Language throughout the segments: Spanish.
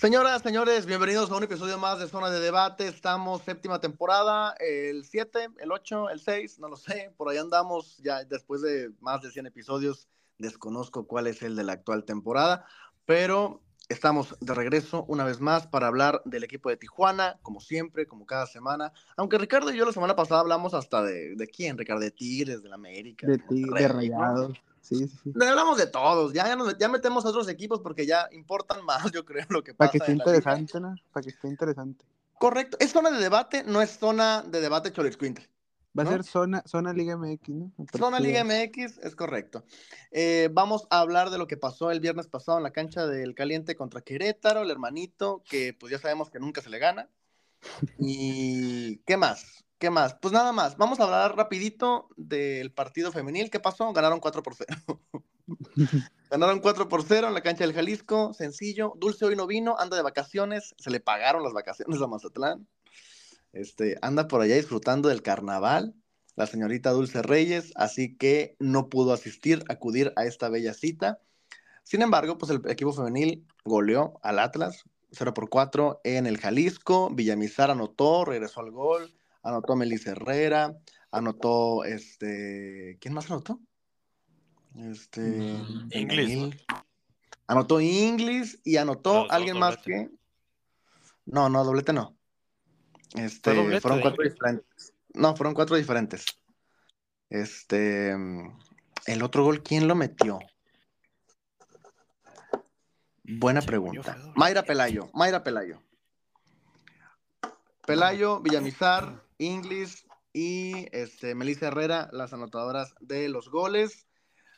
Señoras, señores, bienvenidos a un episodio más de Zona de Debate. Estamos séptima temporada, el 7, el 8, el 6, no lo sé. Por ahí andamos ya después de más de 100 episodios. Desconozco cuál es el de la actual temporada, pero estamos de regreso una vez más para hablar del equipo de Tijuana, como siempre, como cada semana. Aunque Ricardo y yo la semana pasada hablamos hasta de, de quién, Ricardo, de Tigres, de la América. De Tigres, de Rayados. Sí, sí, sí. Hablamos de todos, ya, ya, metemos a otros equipos porque ya importan más, yo creo, lo que pasa. Para que esté interesante, ¿no? Para que esté interesante. Correcto, es zona de debate, no es zona de debate Cholisquintle. Va a ser zona, zona Liga MX, ¿no? Zona Liga MX, es correcto. Eh, vamos a hablar de lo que pasó el viernes pasado en la cancha del Caliente contra Querétaro, el hermanito, que pues ya sabemos que nunca se le gana. ¿Y qué más? ¿Qué más? Pues nada más, vamos a hablar rapidito del partido femenil. ¿Qué pasó? Ganaron 4 por 0. Ganaron 4 por 0 en la cancha del Jalisco, sencillo. Dulce hoy no vino, anda de vacaciones, se le pagaron las vacaciones a Mazatlán. Este, anda por allá disfrutando del carnaval, la señorita Dulce Reyes, así que no pudo asistir, acudir a esta bella cita. Sin embargo, pues el equipo femenil goleó al Atlas 0 por 4 en el Jalisco. Villamizar anotó, regresó al gol anotó Melissa Herrera, anotó este, ¿quién más anotó? Este, mm, Inglis. Anotó Inglis y anotó alguien más que No, no, doblete no. Este, fueron cuatro diferentes. No, fueron cuatro diferentes. Este, el otro gol, ¿quién lo metió? Buena pregunta. Mayra Pelayo, Mayra Pelayo. Pelayo, Villamizar, Inglis y este, Melissa Herrera, las anotadoras de los goles.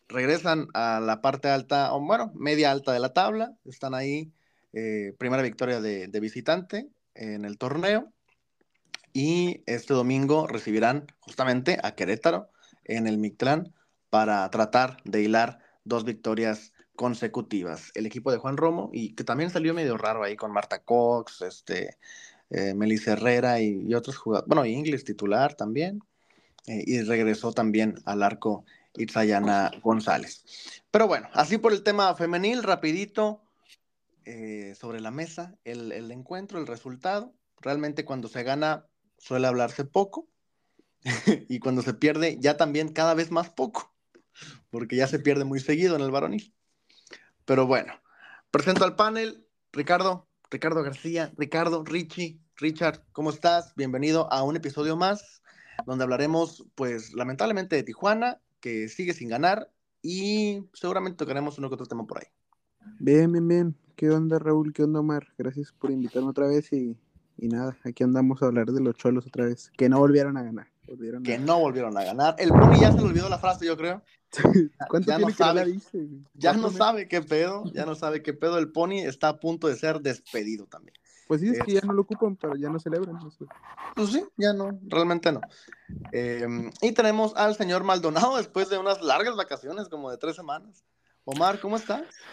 Regresan a la parte alta, o bueno, media alta de la tabla. Están ahí, eh, primera victoria de, visitante en el torneo. Y este domingo recibirán justamente a Querétaro en el Mictlán para tratar de hilar dos victorias consecutivas. El equipo de Juan Romo, y que también salió medio raro ahí con Marta Cox, este, eh, Herrera y, otros jugadores, bueno, Inglis titular también, eh, y regresó también al arco Itzayana González. Pero bueno, así por el tema femenil, rapidito, eh, sobre la mesa, el, encuentro, el resultado. Realmente cuando se gana suele hablarse poco y cuando se pierde ya también cada vez más poco, porque ya se pierde muy seguido en el varonil. Pero bueno, presento al panel, Ricardo, Ricardo García, Ricardo, Richie, Richard, ¿cómo estás? Bienvenido a un episodio más donde hablaremos, pues, lamentablemente de Tijuana, que sigue sin ganar y seguramente tocaremos uno que otro tema por ahí. Bien, bien, bien. ¿Qué onda, Raúl? ¿Qué onda, Omar? Gracias por invitarme otra vez y, nada, aquí andamos a hablar de los cholos otra vez, que no volvieron a ganar. que no volvieron a ganar. El Pony ya se le olvidó la frase, yo creo. ¿Cuánto ya no sabe, Ya no sabe qué pedo, ya no sabe qué pedo. El Pony está a punto de ser despedido también. Pues sí, es que ya no lo ocupan, pero ya no celebran. Pues sí, ya no, realmente no. Em, y tenemos al señor Maldonado después de unas largas vacaciones, como de tres semanas. Omar, ¿cómo estás?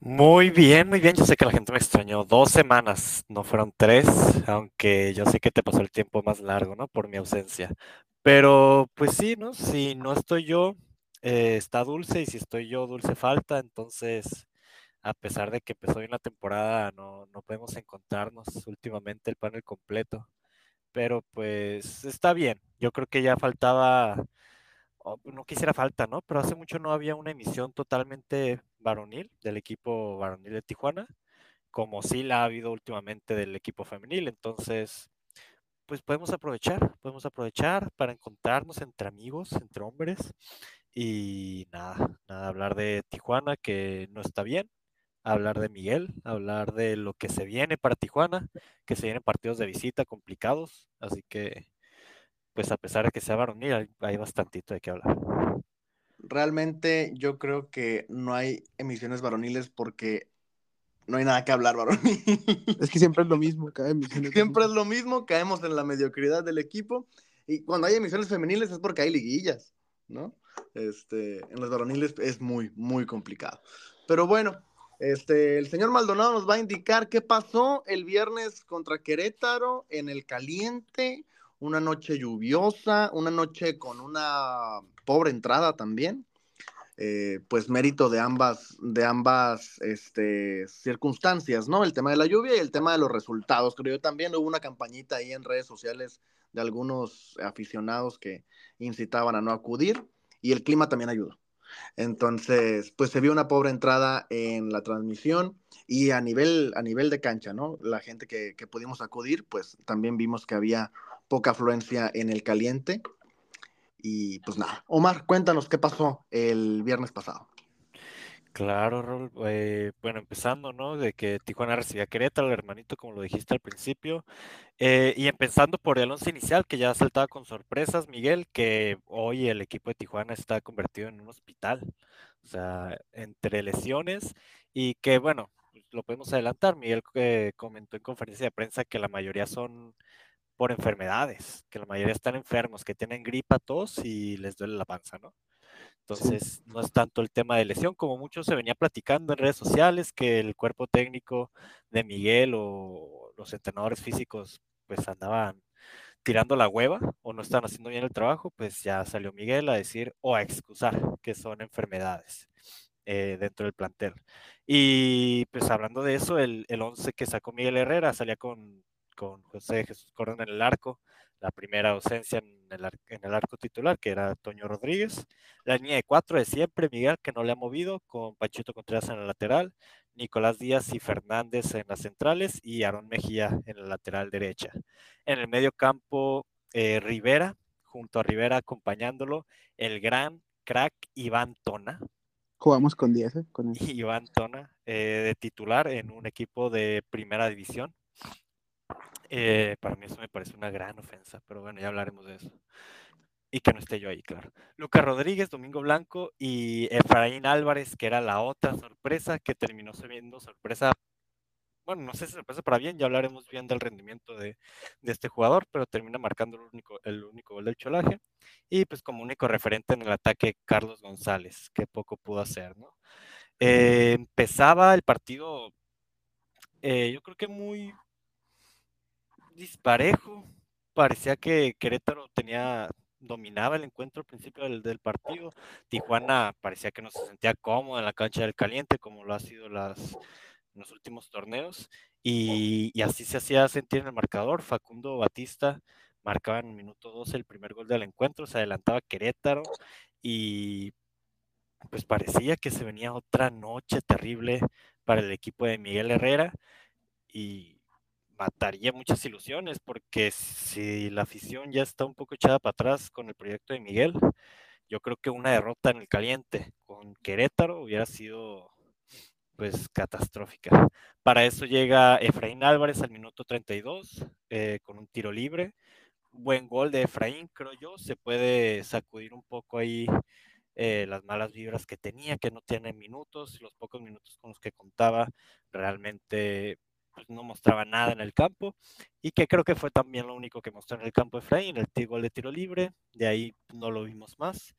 Muy bien, muy bien. Yo sé que la gente me extrañó. Dos semanas, no fueron tres, aunque yo sé que te pasó el tiempo más largo, ¿no? Por mi ausencia. Pero pues sí, ¿no? Si no estoy yo, eh, está Dulce y si estoy yo, Dulce falta, entonces a pesar de que empezó bien la temporada, no, no podemos encontrarnos últimamente el panel completo. Pero pues está bien, yo creo que ya faltaba, no quisiera falta, ¿no? Pero hace mucho no había una emisión totalmente varonil del equipo varonil de Tijuana, como sí la ha habido últimamente del equipo femenil, entonces pues podemos aprovechar, podemos aprovechar para encontrarnos entre amigos, entre hombres y nada, nada, hablar de Tijuana que no está bien, hablar de Miguel, hablar de lo que se viene para Tijuana, que se vienen partidos de visita complicados, así que pues a pesar de que sea varonil, hay, hay bastantito de qué hablar. Realmente yo creo que no hay emisiones varoniles porque no hay nada que hablar varonil. Es que siempre es lo mismo, cada emisión. Siempre es lo mismo, caemos en la mediocridad del equipo y cuando hay emisiones femeniles es porque hay liguillas, ¿no? Este, en los varoniles es muy, muy complicado. Pero bueno, este, el señor Maldonado nos va a indicar qué pasó el viernes contra Querétaro en el caliente, una noche lluviosa, una noche con una pobre entrada también. eh, pues mérito de ambas, de ambas este, circunstancias, ¿no? El tema de la lluvia y el tema de los resultados. Creo yo también hubo una campañita ahí en redes sociales de algunos aficionados que incitaban a no acudir y el clima también ayudó. Entonces, pues se vio una pobre entrada en la transmisión y a nivel, a nivel de cancha, ¿no? La gente que, que pudimos acudir, pues también vimos que había poca afluencia en el caliente. Y pues nada, Omar, cuéntanos qué pasó el viernes pasado. Claro, Rol. Eh, bueno, empezando, ¿no? De que Tijuana recibía a Querétaro, el hermanito, como lo dijiste al principio. Eh, y empezando por el once inicial, que ya saltaba con sorpresas, Miguel, que hoy el equipo de Tijuana está convertido en un hospital. O sea, entre lesiones y que, bueno, pues, lo podemos adelantar. Miguel eh, comentó en conferencia de prensa que la mayoría son por enfermedades, que la mayoría están enfermos, que tienen gripa, tos y les duele la panza, ¿no? Entonces, no es tanto el tema de lesión, como mucho se venía platicando en redes sociales, que el cuerpo técnico de Miguel o los entrenadores físicos pues andaban tirando la hueva o no estaban haciendo bien el trabajo, pues ya salió Miguel a decir o a excusar que son enfermedades eh, dentro del plantel. Y pues hablando de eso, el, el 11 que sacó Miguel Herrera salía con, con José Jesús Corona en el arco, la primera ausencia en el, en el, arco titular, que era Toño Rodríguez. La línea de cuatro de siempre, Miguel, que no le ha movido, con Pachito Contreras en el lateral, Nicolás Díaz y Fernández en las centrales y Aaron Mejía en la lateral derecha. En el medio campo, eh, Rivera, junto a Rivera acompañándolo, el gran crack Iván Tona. Jugamos con 10, ¿eh? Con Iván Tona, eh, de titular en un equipo de primera división. Eh, para mí eso me parece una gran ofensa, pero bueno, ya hablaremos de eso. Y que no esté yo ahí, claro. Lucas Rodríguez, Domingo Blanco y Efraín Álvarez, que era la otra sorpresa que terminó siendo sorpresa. Bueno, no sé si sorpresa para bien, ya hablaremos bien del rendimiento de, de este jugador, pero termina marcando el único, el único gol del cholaje. Y pues como único referente en el ataque, Carlos González, que poco pudo hacer, ¿no? Eh, empezaba el partido, eh, yo creo que muy, disparejo. Parecía que Querétaro tenía dominaba el encuentro al principio del, partido. Tijuana parecía que no se sentía cómodo en la cancha del caliente, como lo ha sido en los últimos torneos. Y, y, así se hacía sentir en el marcador. Facundo Batista marcaba en el minuto 12 el primer gol del encuentro, se adelantaba Querétaro y pues parecía que se venía otra noche terrible para el equipo de Miguel Herrera. Y mataría muchas ilusiones, porque si la afición ya está un poco echada para atrás con el proyecto de Miguel, yo creo que una derrota en el caliente con Querétaro hubiera sido pues catastrófica. Para eso llega Efraín Álvarez al minuto 32 eh, con un tiro libre. Buen gol de Efraín, creo yo. Se puede sacudir un poco ahí eh, las malas vibras que tenía, que no tiene minutos. Los pocos minutos con los que contaba realmente pues, no mostraba nada en el campo y que creo que fue también lo único que mostró en el campo Efraín, el gol de tiro libre, de ahí no lo vimos más,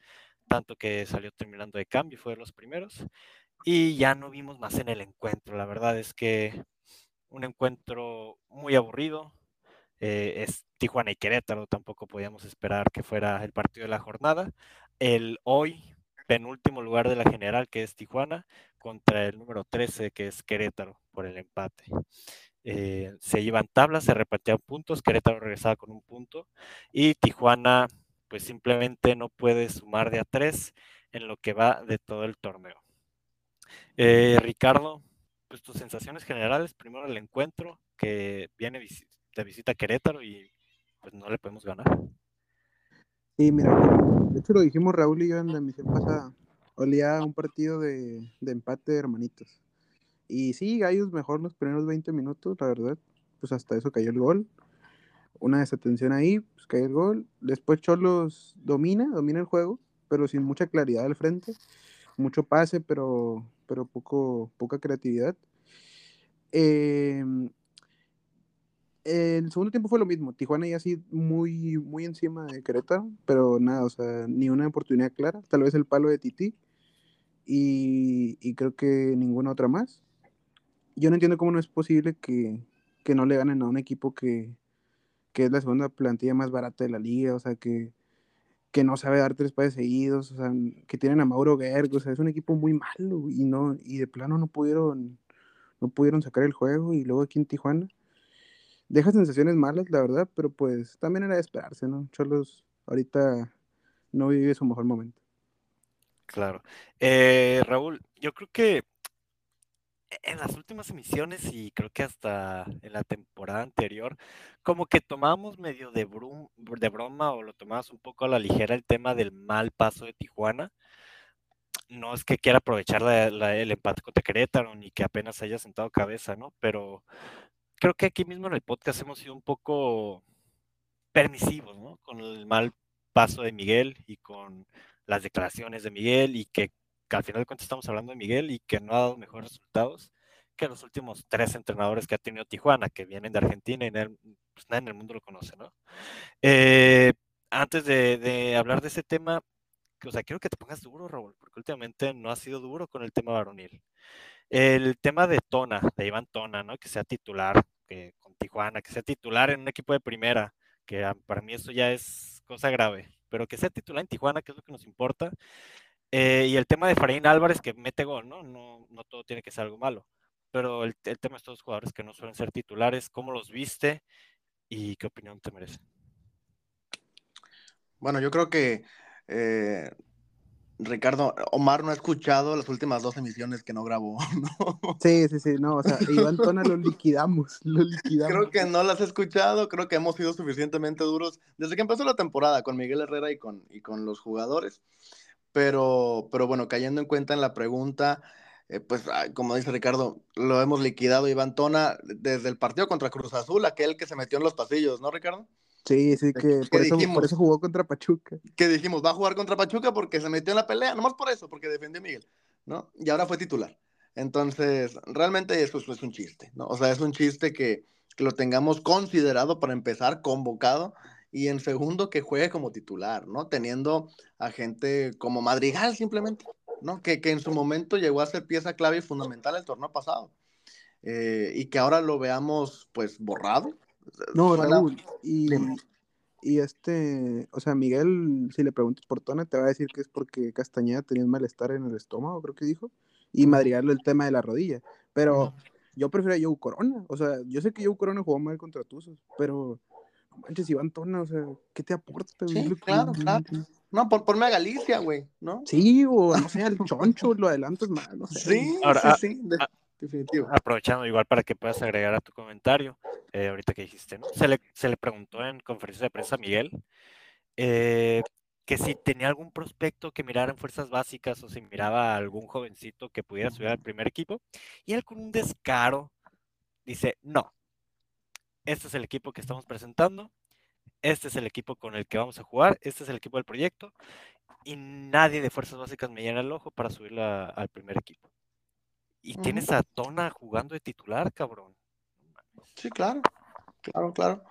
tanto que salió terminando de cambio, fue de los primeros, y ya no vimos más en el encuentro, la verdad es que un encuentro muy aburrido, eh, es Tijuana y Querétaro, tampoco podíamos esperar que fuera el partido de la jornada, el hoy penúltimo lugar de la general que es Tijuana contra el número 13 que es Querétaro por el empate. Eh, se iban tablas, se repartían puntos, Querétaro regresaba con un punto y Tijuana pues simplemente no puede sumar de a tres en lo que va de todo el torneo. Eh, Ricardo, pues tus sensaciones generales, primero el encuentro que viene de visita a Querétaro y pues no le podemos ganar. Sí, mira, de hecho lo dijimos Raúl y yo en la emisión pasada olía un partido de, de, empate de hermanitos. Y sí, Gallos mejor los primeros 20 minutos, la verdad. Pues hasta eso cayó el gol. Una desatención ahí, pues cayó el gol. Después Cholos domina, domina el juego, pero sin mucha claridad al frente. Mucho pase, pero, pero poco, poca creatividad. Eh, el segundo tiempo fue lo mismo. Tijuana ya así muy, muy encima de Querétaro, pero nada, o sea, ni una oportunidad clara. Tal vez el palo de Titi y, creo que ninguna otra más. Yo no entiendo cómo no es posible que, no le ganen a un equipo que, es la segunda plantilla más barata de la liga, o sea, que, que no sabe dar tres pases seguidos, o sea, que tienen a Mauro Gerg, o sea, es un equipo muy malo y no y de plano no pudieron no pudieron sacar el juego y luego aquí en Tijuana deja sensaciones malas, la verdad, pero pues también era de esperarse, ¿no? Cholos ahorita no vive su mejor momento. Claro. Eh, Raúl, yo creo que en las últimas emisiones y creo que hasta en la temporada anterior, como que tomamos medio de, de broma o lo tomamos un poco a la ligera el tema del mal paso de Tijuana. No es que quiera aprovechar el empate contra Querétaro ni que apenas haya sentado cabeza, ¿no? Pero creo que aquí mismo en el podcast hemos sido un poco permisivos, ¿no? Con el mal paso de Miguel y con las declaraciones de Miguel y que que al final de cuentas estamos hablando de Miguel y que no ha dado mejores resultados que los últimos tres entrenadores que ha tenido Tijuana, que vienen de Argentina y pues nadie en el mundo lo conoce, ¿no? Eh, antes de, hablar de ese tema, o sea, quiero que te pongas duro, Raúl, porque últimamente no ha sido duro con el tema varonil. El tema de Tona, de Iván Tona, ¿no? Que sea titular que, con Tijuana, que sea titular en un equipo de primera, que para mí eso ya es cosa grave, pero que sea titular en Tijuana, que es lo que nos importa, eh, y el tema de Farín Álvarez que mete gol, ¿no? ¿no? No todo tiene que ser algo malo. Pero el, tema de estos jugadores que no suelen ser titulares, ¿cómo los viste y qué opinión te merece? Bueno, yo creo que eh, Ricardo, Omar no ha escuchado las últimas dos emisiones que no grabó, ¿no? Sí, sí, sí, no, o sea, Iván Tona lo liquidamos, lo liquidamos. Creo que no las he escuchado, creo que hemos sido suficientemente duros desde que empezó la temporada con Miguel Herrera y con, y con los jugadores. Pero, pero bueno, cayendo en cuenta en la pregunta, eh, pues como dice Ricardo, lo hemos liquidado Iván Tona desde el partido contra Cruz Azul, aquel que se metió en los pasillos, ¿no, Ricardo? Sí, sí, que por eso, por eso, jugó contra Pachuca. Que dijimos, va a jugar contra Pachuca porque se metió en la pelea, nomás por eso, porque defendió a Miguel, ¿no? Y ahora fue titular. Entonces, realmente eso es un chiste, ¿no? O sea, es un chiste que, que lo tengamos considerado para empezar, convocado, y en segundo que juegue como titular, ¿no? Teniendo a gente como Madrigal simplemente, ¿no? Que, en su momento llegó a ser pieza clave y fundamental el torneo pasado. Eh, y que ahora lo veamos pues borrado. No, Raúl, y, y, este, o sea, Miguel, si le preguntas por Tona, te va a decir que es porque Castañeda tenía un malestar en el estómago, creo que dijo, y Madrigal el tema de la rodilla, pero yo prefiero a Joe Corona, o sea, yo sé que Joe Corona jugó mal contra Tuzos, pero manches, Iván Tona, o sea, ¿qué te aporta? Sí, claro, claro. No, por, ponme a Galicia, güey, ¿no? Sí, o no sé, al choncho, lo adelantas más, no sé. Sí, Ahora, sí, sí, definitivo. Aprovechando igual para que puedas agregar a tu comentario, eh, ahorita que dijiste, ¿no? Se le, preguntó en conferencia de prensa a Miguel eh, que si tenía algún prospecto que mirara en fuerzas básicas o si miraba a algún jovencito que pudiera subir al primer equipo, y él con un descaro dice, no, este es el equipo que estamos presentando, este es el equipo con el que vamos a jugar, este es el equipo del proyecto, y nadie de fuerzas básicas me llena el ojo para subirla al primer equipo. Y tienes a Tona jugando de titular, cabrón. Sí, claro, claro, claro.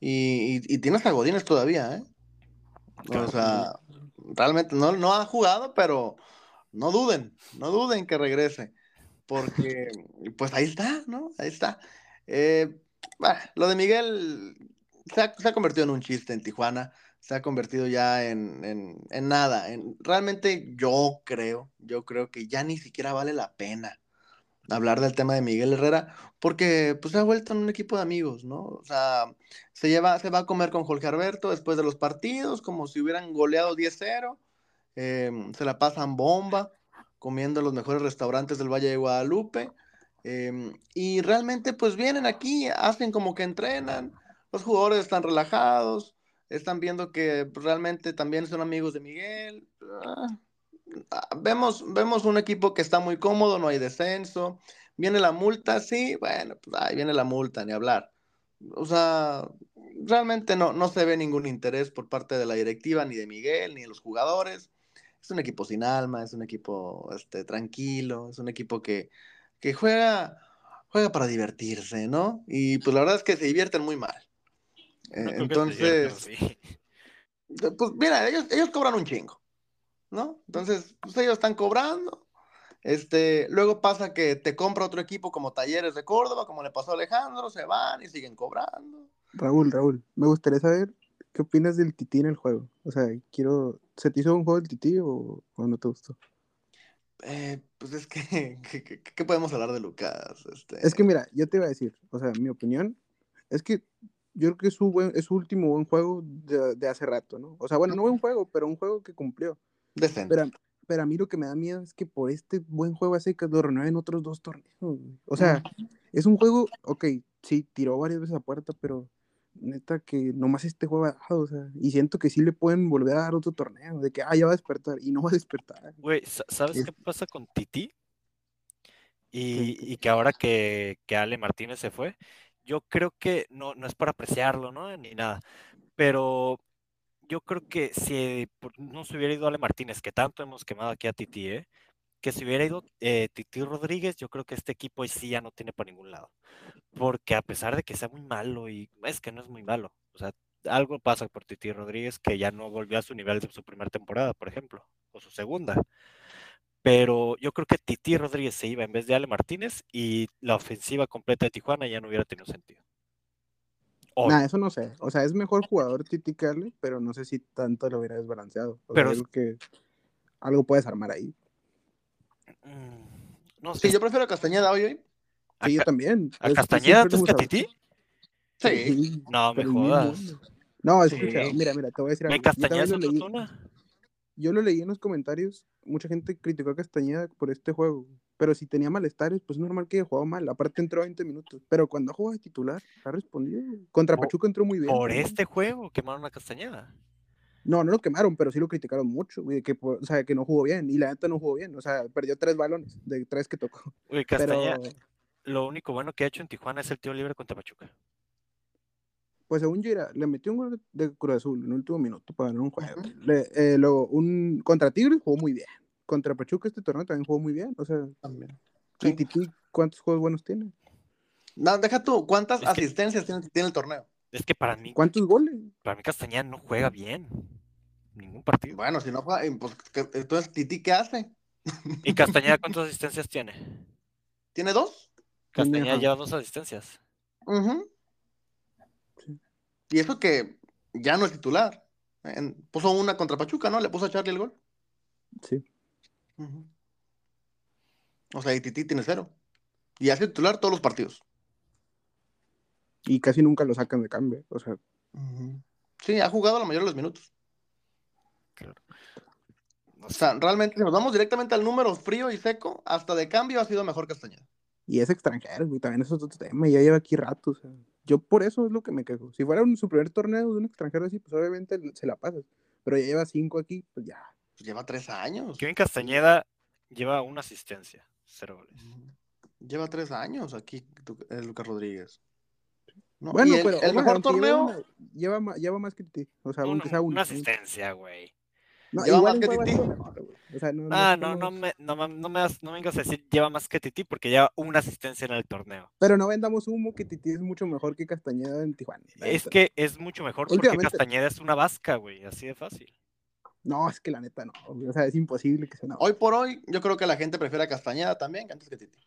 Y, tienes a Godínez todavía, ¿eh? O sea, realmente no, no ha jugado, pero no duden, no duden que regrese. Porque, pues ahí está, ¿no? Ahí está. Eh, lo de Miguel se ha, convertido en un chiste en Tijuana, se ha convertido ya en, nada. En, realmente yo creo, yo creo que ya ni siquiera vale la pena hablar del tema de Miguel Herrera, porque pues se ha vuelto en un equipo de amigos, ¿no? O sea, se, lleva, se va a comer con Jorge Alberto después de los partidos, como si hubieran goleado 10-0, em, se la pasan bomba, comiendo en los mejores restaurantes del Valle de Guadalupe, Em, y realmente pues vienen aquí, hacen como que entrenan, los jugadores están relajados, están viendo que realmente también son amigos de Miguel. Ah, vemos, vemos un equipo que está muy cómodo, no hay descenso. Viene la multa, sí, bueno, pues ahí viene la multa, ni hablar. O sea, realmente no, no se ve ningún interés por parte de la directiva, ni de Miguel, ni de los jugadores. Es un equipo sin alma, es un equipo este, tranquilo, es un equipo que, que juega, juega para divertirse, ¿no? Y pues la verdad es que se divierten muy mal. Eh, entonces, pues mira, ellos, ellos cobran un chingo, ¿no? Entonces, pues ellos están cobrando. Este, luego pasa que te compra otro equipo como Talleres de Córdoba, como le pasó a Alejandro, se van y siguen cobrando. Raúl, Raúl, me gustaría saber ¿qué opinas del Tití en el juego? O sea, quiero. ¿Se te hizo un juego del Tití o, o no te gustó? Eh, pues es que, ¿qué, podemos hablar de Lucas? Este, Es que mira, yo te iba a decir, o sea, mi opinión es que yo creo que es su, buen, es su último buen juego de, de hace rato, ¿no? O sea, bueno, no buen juego, pero un juego que cumplió. Decente. Pero, pero a mí lo que me da miedo es que por este buen juego hace que lo renueven otros dos torneos. O sea, es un juego, ok, sí, tiró varias veces a puerta, pero neta que nomás este juego ha dado, o sea, y siento que sí le pueden volver a dar otro torneo, de que, ah, ya va a despertar, y no va a despertar. Güey, sa- ¿sabes Es- qué pasa con Titi? ¿Qué- Y, y que ahora que, que Ale Martínez se fue, yo creo que no, no es para apreciarlo, ¿no? Ni nada, pero yo creo que si no se hubiera ido Ale Martínez, que tanto hemos quemado aquí a Titi, ¿eh? Que si hubiera ido eh, Titi Rodríguez, yo creo que este equipo sí ya no tiene para ningún lado. Porque a pesar de que sea muy malo, y es que no es muy malo, o sea, algo pasa por Titi Rodríguez que ya no volvió a su nivel de su primera temporada, por ejemplo, o su segunda. Pero yo creo que Titi Rodríguez se iba en vez de Ale Martínez y la ofensiva completa de Tijuana ya no hubiera tenido sentido. Hoy. Nah, eso no sé. O sea, es mejor jugador Titi que Ale, pero no sé si tanto lo hubiera desbalanceado. O Pero sea, que algo puedes armar ahí. Mm, no Sí, sé. yo prefiero a Castañeda hoy, hoy. ¿A, Sí, yo también. a Es Castañeda antes que a Titi? Sí. Sí, No, me jodas. No, Sí. escucha, mira, mira, te voy a decir ¿En algo. Yo Castañeda es leí? Yo lo leí en los comentarios, mucha gente criticó a Castañeda por este juego, pero si tenía malestares, pues es normal que haya jugado mal, aparte entró a 20 minutos, pero cuando ha jugado de titular, ha respondido. Contra Por- Pachuca entró muy bien. Por este juego quemaron a Castañeda. No, no lo quemaron, pero sí lo criticaron mucho, güey, que, o sea, que no jugó bien, y la neta no jugó bien, o sea, perdió tres balones de tres que tocó, Uy, pero Castañeda, lo único bueno que ha hecho en Tijuana es el tiro libre contra Pachuca. Pues según yo era, le metió un gol de Cruz Azul en el último minuto para ganar un juego. Le- eh, luego, un, contra Tigres jugó muy bien, contra Pachuca este torneo también jugó muy bien, o sea, También. y Sí. Titi, ¿cuántos juegos buenos tiene? No, deja tú, ¿cuántas Es que- asistencias tiene, tiene el torneo? Es que para mí, ¿Cuántos goles? para mí Castañeda no juega bien. Ningún partido. Bueno, si no juega, eh, pues ¿qué- entonces Titi, ¿qué hace? ¿Y Castañeda cuántas asistencias tiene? ¿Tiene dos? Castañeda lleva dos asistencias. Sí. Y eso que ya no es titular. En- puso una contra Pachuca, ¿no? Le puso a Charlie el gol. Sí. O sea, y Titi tiene cero. Y hace titular todos los partidos. Y casi nunca lo sacan de cambio. O sea, Sí, ha jugado la mayoría de los minutos. Claro. O sea, realmente, si nos vamos directamente al número frío y seco, hasta de cambio ha sido mejor Castañeda. y es extranjero, güey. También eso es otro tema. Ya lleva aquí rato. O sea, yo por eso es lo que me quejo. Si fuera un, su primer torneo de un extranjero así, pues obviamente se la pasas. Pero ya lleva cinco aquí, pues ya. Pues lleva tres años. Kevin Castañeda lleva una asistencia, cero goles. Lleva tres años aquí tu- eh, Lucas Rodríguez. ¿No? Bueno, el, pero el mejor lleva torneo una- lleva, lleva más que ti. O sea, Una, aunque sea uno. una asistencia, güey. No, Lleva más que Titi. sido mejor, güey. O sea, no, Ah, no, no me, no, no me, das- no me vengas a decir lleva más que Titi porque lleva una asistencia en el torneo. Pero no vendamos humo que Titi es mucho mejor que Castañeda en Tijuana. Es que es mucho mejor porque Últimamente- Castañeda es una vasca, güey, así de fácil. No, es que la neta no. güey. O sea, es imposible que sea una. Hoy por hoy, yo creo que la gente prefiere a Castañeda también que antes que Titi.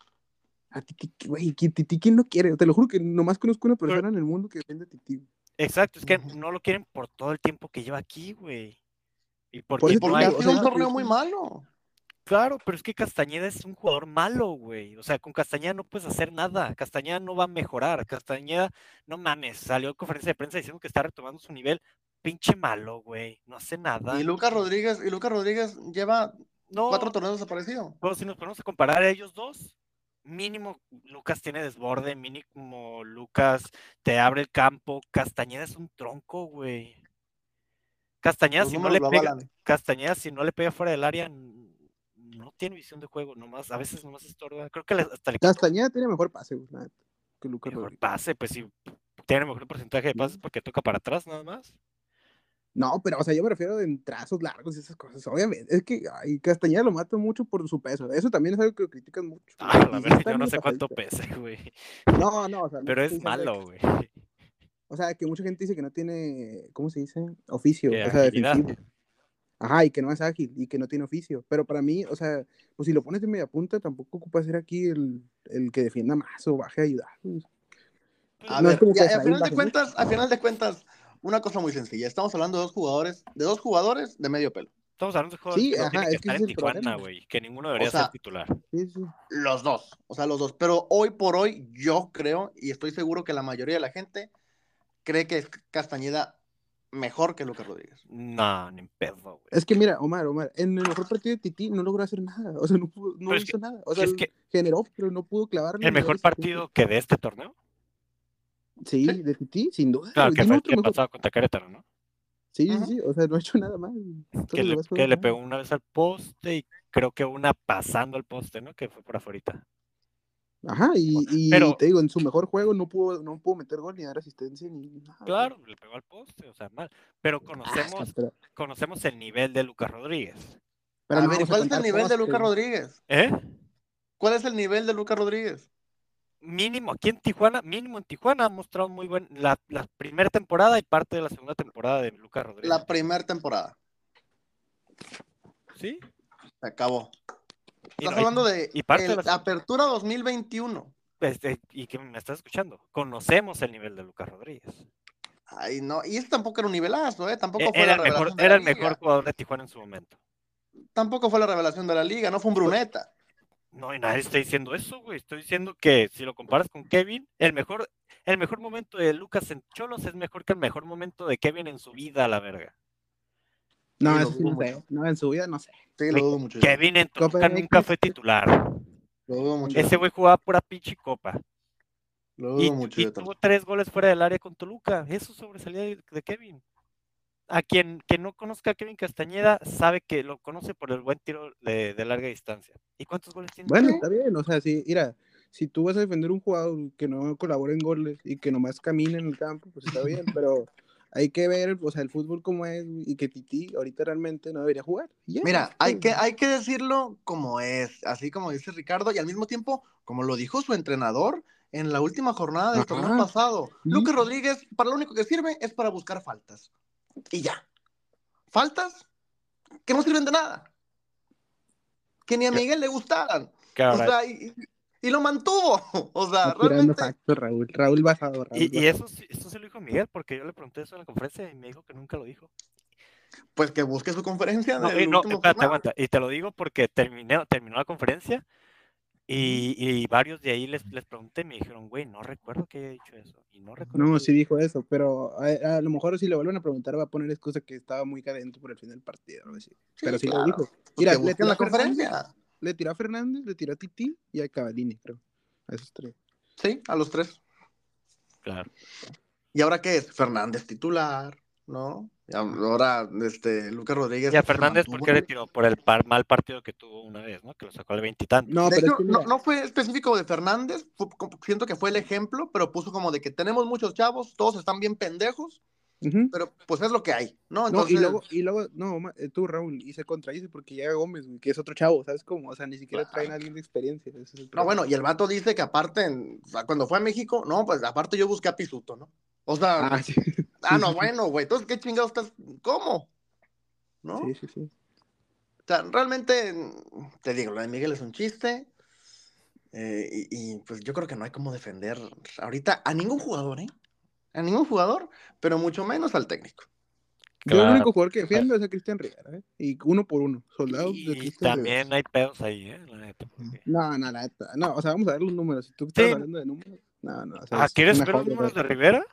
A Titi, güey, Titi, ¿quién no quiere? Te lo juro que nomás conozco una persona en el mundo que defiende a Titi. Exacto, es que no lo quieren por todo el tiempo que lleva aquí, güey. Y Por porque no hay... ha o sido sea, un torneo muy malo. Claro, pero es que Castañeda es un jugador malo, güey. O sea, con Castañeda no puedes hacer nada. Castañeda no va a mejorar. Castañeda, no mames, salió en conferencia de prensa diciendo que está retomando su nivel. Pinche malo, güey. No hace nada. Y Lucas Rodríguez, y Lucas Rodríguez lleva No, cuatro torneos desaparecido. pero si nos ponemos a comparar a ellos dos, mínimo Lucas tiene desborde, mínimo Lucas te abre el campo. Castañeda es un tronco, güey. Castañeda, si no le pega. Castañeda, si no le pega fuera del área, no tiene visión de juego, nomás, a veces nomás estorba. Creo que hasta le Castañeda tiene mejor pase, neta, que Lucas mejor Rodríguez. pase, pues si tiene mejor porcentaje de pases porque toca para atrás nada más. No, pero, o sea, yo me refiero en trazos largos y esas cosas. Obviamente, es que ay, Castañeda lo mata mucho por su peso. Eso también es algo que critican mucho. Ah, la sí verdad, yo no sé cuánto pese, güey. No, no, o sea, no Pero estoy es malo, güey. que- O sea, que mucha gente dice que no tiene, ¿cómo se dice? Oficio, Que o sea, defensivo. Ajá, y que no es ágil y que no tiene oficio. Pero para mí, o sea, pues si lo pones de media punta, tampoco ocupa ser aquí el, el que defienda más o baje a ayudar. pues. A No es ver, como y que a, a final de cuentas, a final de cuentas, una cosa muy sencilla. Estamos hablando de dos jugadores, de dos jugadores de medio pelo. Estamos hablando de jugadores Sí, que no ajá, tienen que es que estar ese en es el Tijuana, güey. Que ninguno debería sea, ser titular. Sí, sí. Los dos, o sea, los dos. Pero hoy por hoy, yo creo, y estoy seguro que la mayoría de la gente cree que es Castañeda mejor que Lucas Rodríguez. No, ni pedo, güey. Es que mira, Omar, Omar, en el mejor partido de Titi no logró hacer nada. O sea, no, pudo- no hizo nada. O sea, es que generó, pero no pudo clavar. el mejor partido que de este torneo, Sí, Sí. de Titi, sin duda. claro, que fue el que pasaba contra Querétaro, ¿no? Sí, Ajá. sí, sí. O sea, no ha hecho nada más. Que le, que le pegó una vez al poste y creo que una pasando al poste, ¿no? Que fue por afuera. Ajá, y, y Pero- te digo, en su mejor juego no pudo, no pudo meter gol ni dar asistencia ni nada. Claro, le pegó al poste, o sea, mal. Pero Ah, conocemos, pero, conocemos el nivel de Lucas Rodríguez. pero a no ver, ¿y vamos ¿cuál es el nivel de Lucas. Rodríguez? ¿Eh? ¿Cuál es el nivel de Lucas Rodríguez? Mínimo, aquí en Tijuana, mínimo en Tijuana ha mostrado muy buen, la, la primera temporada y parte de la segunda temporada de Lucas Rodríguez. La primera temporada. ¿Sí? Se acabó. Estás no, hablando de y parte de el- las- la apertura 2021. este, y que me estás escuchando, conocemos el nivel de Lucas Rodríguez. Ay, no, y ese tampoco era un nivelazo, ¿eh? Tampoco E- fue Era la el mejor, era el mejor jugador de Tijuana en su momento. Tampoco fue la revelación de la liga, no fue un Bruneta. No, y nadie está diciendo eso, güey. Estoy diciendo que si lo comparas con Kevin, el mejor, el mejor momento de Lucas en Cholos es mejor que el mejor momento de Kevin en su vida, la verga. No, eso no sé. No, en su vida no sé. Sí, lo dudo mucho. Kevin en Toluca nunca fue titular. Lo dudo mucho. Ese güey jugaba pura pinche copa. Lo dudo Y, mucho. y tuvo tres goles fuera del área con Toluca. Eso sobresalía de, de Kevin. A quien, quien no conozca a Kevin Castañeda sabe que lo conoce por el buen tiro de, de larga distancia. ¿Y cuántos goles tiene? Bueno, está bien. O sea, sí, mira, si tú vas a defender un jugador que no colabora en goles y que nomás camina en el campo, pues está bien. pero hay que ver, o sea, el fútbol como es y que Titi ahorita realmente no debería jugar. Mira, hay que, hay que decirlo como es, así como dice Ricardo, y al mismo tiempo, como lo dijo su entrenador en la última jornada del Ajá. torneo pasado. Sí. Lucas Rodríguez, para lo único que sirve es para buscar faltas. Y ya. Faltas que no sirven de nada. Que ni a Miguel le gustaran. Que O ahora- sea, y, y lo mantuvo. O sea, Está realmente. factos, Raúl. Raúl basado, Raúl. y, y eso, sí- eso se lo dijo Miguel, porque yo le pregunté eso en la conferencia y me dijo que nunca lo dijo. Pues que busque su conferencia No, y no, espérate, aguanta. Y te lo digo porque terminé, terminó la conferencia y, y varios de ahí les, les pregunté y me dijeron, güey, no recuerdo que haya dicho eso. Y no recuerdo. No, que- sí dijo eso, pero a, a lo mejor si le vuelven a preguntar va a poner excusa que estaba muy cadente por el fin del partido. algo así. Pero sí lo claro. dijo. Pues Mira, que le busquen tiró la a Fernández, conferencia. Le tiró a Fernández, le tiró a Titi y a Cavallini, creo. A esos tres. Sí, a los tres. Claro. ¿Y ahora qué es? Fernández titular, ¿no? Y ahora, este, Lucas Rodríguez. Y a Fernández. ¿por qué retiró? Por el par- mal partido que tuvo una vez, ¿no? Que lo sacó al veintitantos. No, De pero hecho, es que no, no fue específico de Fernández, fue siento que fue el ejemplo, pero puso como de que tenemos muchos chavos, todos están bien pendejos, pero pues es lo que hay, ¿no? Y luego, y luego, no, eh, tú, Raúl, y se contradice porque llega Gómez, que es otro chavo, ¿sabes cómo? O sea, ni siquiera traen a alguien de experiencia. es no, bueno, y el vato dice que aparte, en- o sea, cuando fue a México, no, pues aparte yo busqué a Pisuto, ¿no? O sea, Ah, sí. ah, no, bueno, güey, entonces, ¿qué chingados estás? ¿Cómo? ¿No? Sí, sí, sí. O sea, realmente, te digo, lo de Miguel es un chiste. eh, y, y, pues yo creo que no hay como defender ahorita a ningún jugador, ¿eh? A ningún jugador, pero mucho menos al técnico. Yo el Claro. único jugador que defiendo es a Cristian Rivera, ¿eh? Y uno por uno, soldados de Y Cristian también Rivera. hay pedos ahí, ¿eh? La neta, No, no, la neta, no, o sea, vamos a ver los números. Si tú estás Sí. hablando de números, no, no. O sea, Ah, es ¿quieres ver los números de. Rivera?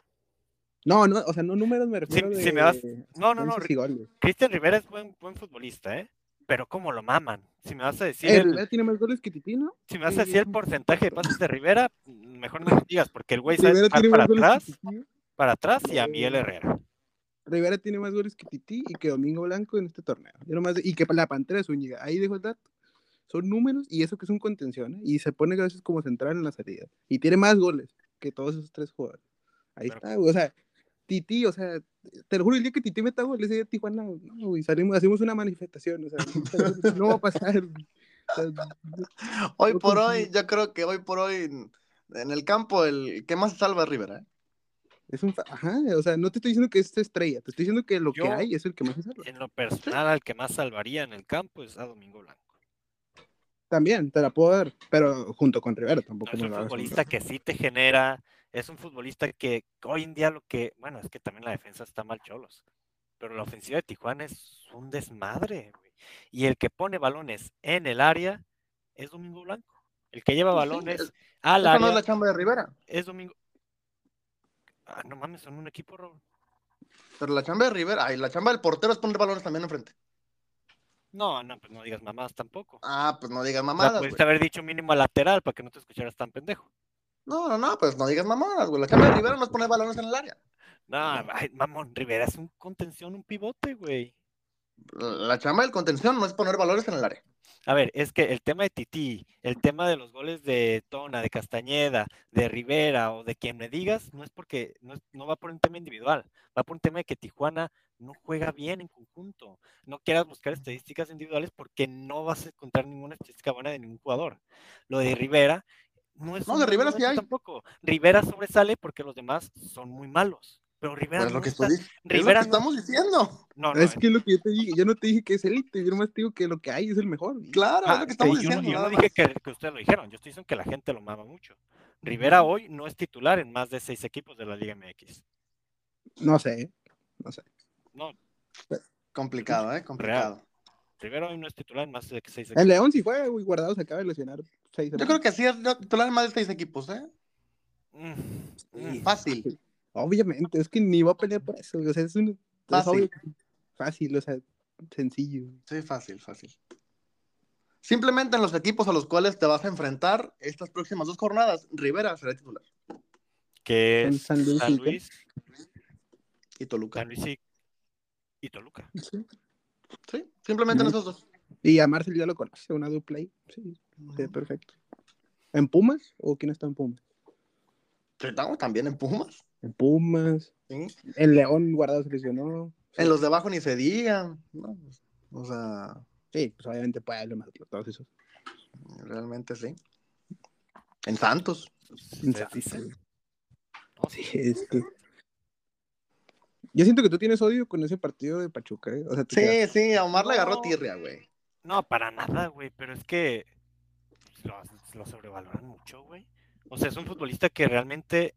No, no, o sea, no números me refiero Si- de... si me vas- No, no, no. goles. Cristian Rivera es buen, buen futbolista, ¿eh? Pero cómo lo maman. Si me vas a decir, Eh, el, tiene más goles que Titi, ¿no? si me vas a decir el porcentaje de pases de Rivera, mejor no me digas, porque el güey sabe para goles atrás, que. Para atrás y a. Miguel Herrera. Rivera tiene más goles que Titi y que Domingo Blanco en este torneo. Yo nomás- y que la Pantera de Zúñiga. Ahí dejo el dato. Son números y eso que es un contención. ¿eh? Y se pone a veces como central en la salida. Y tiene más goles que todos esos tres jugadores. Ahí Pero- está, güey. O sea, Titi, o sea, te lo juro, el día que Titi meta goles, ese día Tijuana, no, güey, salimos, hacemos una manifestación. O sea, no va a pasar. güey. O sea, Hoy por hoy, yo creo que hoy por hoy, en, el campo, el que más salva es Rivera. ¿eh? Es un. Ajá, o sea, no te estoy diciendo que es estrella, te estoy diciendo que lo Yo- que hay es el que más se salva. En lo personal, al que más salvaría en el campo es a Domingo Blanco. También, te la puedo dar, pero junto con Rivera tampoco No es un futbolista que sí te genera, Es un futbolista que hoy en día lo que, bueno, es que también la defensa está mal cholos, pero la ofensiva de Tijuana es un desmadre, güey. Y el que pone balones en el área es Domingo Blanco. El que lleva Pues sí, balones es- al no es área la chamba de Rivera. es Domingo. Ah, no mames, son un equipo, Raúl. Pero la chamba de Rivera, ay, la chamba del portero es poner balones también enfrente. No, no, pues no digas mamás tampoco. Ah, pues no digas O sea, mamadas, pudiste haber dicho mínimo lateral para que no te escucharas tan pendejo. No, no, no, pues no digas mamadas, güey. La chamba de Rivera no es poner balones en el área. No, ay, mamón, Rivera es un contención, un pivote, güey. La chamba del contención no es poner balones en el área. A ver, es que el tema de Titi, el tema de los goles de Tona, de Castañeda, de Rivera o de quien me digas, no es porque no, es- no va por un tema individual, va por un tema de que Tijuana no juega bien en conjunto. No quieras buscar estadísticas individuales porque no vas a encontrar ninguna estadística buena de ningún jugador. Lo de Rivera no es No, de Rivera sí hay. tampoco. Rivera sobresale porque los demás son muy malos. Pero Rivera Pues es lo que, está- estoy, es lo que Rivera no- estamos diciendo. no, no, Es que es lo que yo te dije, yo no te dije que es élite, yo nomás te digo que lo que hay es el mejor. Claro, Ah, es lo que que estamos yo, no- diciendo. yo no dije que, que ustedes lo dijeron, yo estoy diciendo que la gente lo mama mucho. Rivera hoy no es titular en más de seis equipos de la Liga MX. No sé, no sé. No, Complicado, ¿eh? Complicado. Rivera hoy no es titular en más de seis El equipos. León sí fue, güey, guardado se acaba de lesionar. seis Yo creo que sí es titular en más de seis equipos, ¿eh? Mm, mm. Fácil. Obviamente, es que ni va a pelear por eso. O sea, es un Fácil. o sea, sencillo. Sí, fácil, fácil. Simplemente en los equipos a los cuales te vas a enfrentar estas próximas dos jornadas, Rivera será titular. Que es San Luis San y- Luis, Y Toluca. San Luis y, y Toluca. Sí. Sí, simplemente en esos dos. Y a Marcel ya lo conoce, una dupla ahí. Sí, sí, perfecto. ¿En Pumas o quién está en Pumas? Estamos también en Pumas. En Pumas. ¿sí? En León guardado se lesionó. En los de abajo ni se digan. ¿no? O sea, Sí, pues obviamente Puebla, Mazatlán, todos esos. realmente sí. En Santos. En Santos. No, sí, es que- Yo siento que tú tienes odio con ese partido de Pachuca, ¿eh? O sea, Sí, sí, a Omar le agarró No. tirria, güey. No, para nada, güey, pero es que lo, lo sobrevaloran mucho, güey. O sea, es un futbolista que realmente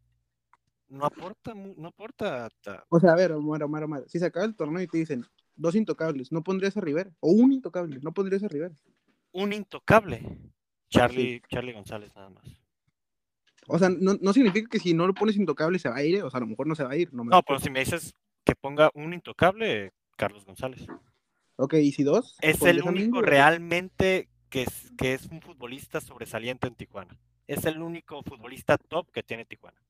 no aporta, no aporta. ta- O sea, a ver, Omar, Omar, Omar, si se acaba el torneo y te dicen dos intocables, ¿no pondrías a Rivera? O un intocable, ¿no pondrías a Rivera? un intocable. Charlie, Charlie González nada más. O sea, no, no significa que si no lo pones intocable se va a ir, ¿eh? o sea, a lo mejor no se va a ir. No, me No, pero si me dices que ponga un intocable, Carlos González. Ok, ¿y si dos? Es el ¿Pondrías a único realmente que es, que es un futbolista sobresaliente en Tijuana. Es el único futbolista top que tiene Tijuana.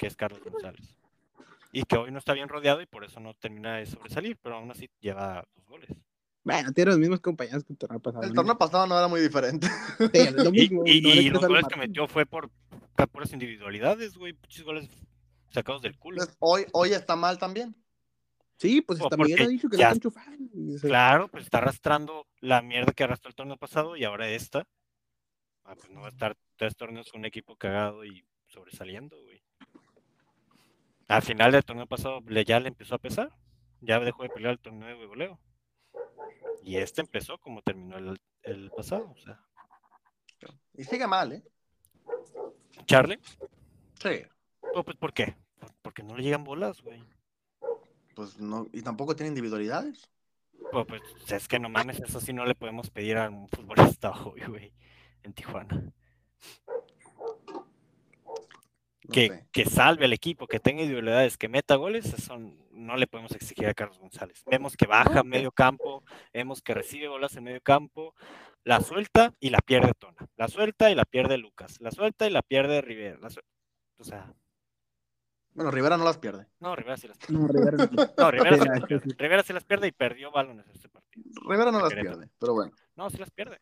Que es Carlos González. Y que hoy no está bien rodeado y por eso no termina de sobresalir, pero aún así lleva dos goles. Bueno, tiene los mismos compañeros que el torneo pasado. El ¿no? torneo pasado no era muy diferente. Sí, lo Y, mismo, y- los goles que metió fue por, por puras individualidades, güey. Muchos goles sacados del culo. Entonces, hoy, hoy está mal también. Sí, pues Miguel porque ha dicho que ya- no está enchufado. sea, Claro, pues está arrastrando la mierda que arrastró el torneo pasado y ahora esta. Ah, pues no va a estar tres torneos con un equipo cagado y sobresaliendo, güey. Al final del torneo pasado ya le empezó a pesar. Ya dejó de pelear el torneo de goleo. Y este empezó como terminó el, el pasado. O sea, Y sigue mal, ¿eh? Charlie, Sí. pues ¿por qué? Por- Porque no le llegan bolas, güey. Pues no, y tampoco tiene individualidades. Pues, pues es que no mames, eso sí no le podemos pedir a un futbolista hoy, güey, en Tijuana. No que, sé. que salve al equipo, que tenga individualidades, que meta goles, eso no le podemos exigir a Carlos González. Vemos que baja a medio campo, vemos que recibe bolas en medio campo, la suelta y la pierde Tona, la suelta y la pierde Lucas, la suelta y la pierde Rivera. la O sea, Bueno, Rivera no las pierde. no, Rivera sí las pierde. No, Rivera no. No, Rivera sí las pierde. Rivera sí las pierde y perdió balones este partido. Rivera no las pierde, pero bueno. No, sí las pierde.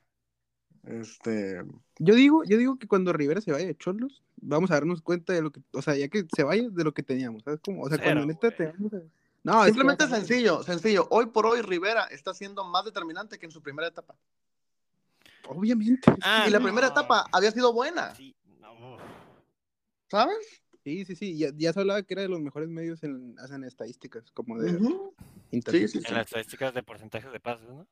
Este, Yo digo, yo digo que cuando Rivera se vaya de Cholos, vamos a darnos cuenta de lo que, o sea, ya que se vaya de lo que teníamos, ¿sabes cómo? O sea, Cero, cuando neta No, es que simplemente a- sencillo, sencillo. Hoy por hoy Rivera está siendo más determinante que en su primera etapa. Obviamente. Ah, y la no. primera etapa había sido buena, Sí, no. ¿sabes? Sí, sí, sí. Ya, ya se hablaba que era de los mejores medios en, hacen estadísticas, como de internet. Sí, sí, En las estadísticas de porcentajes de pases, ¿no?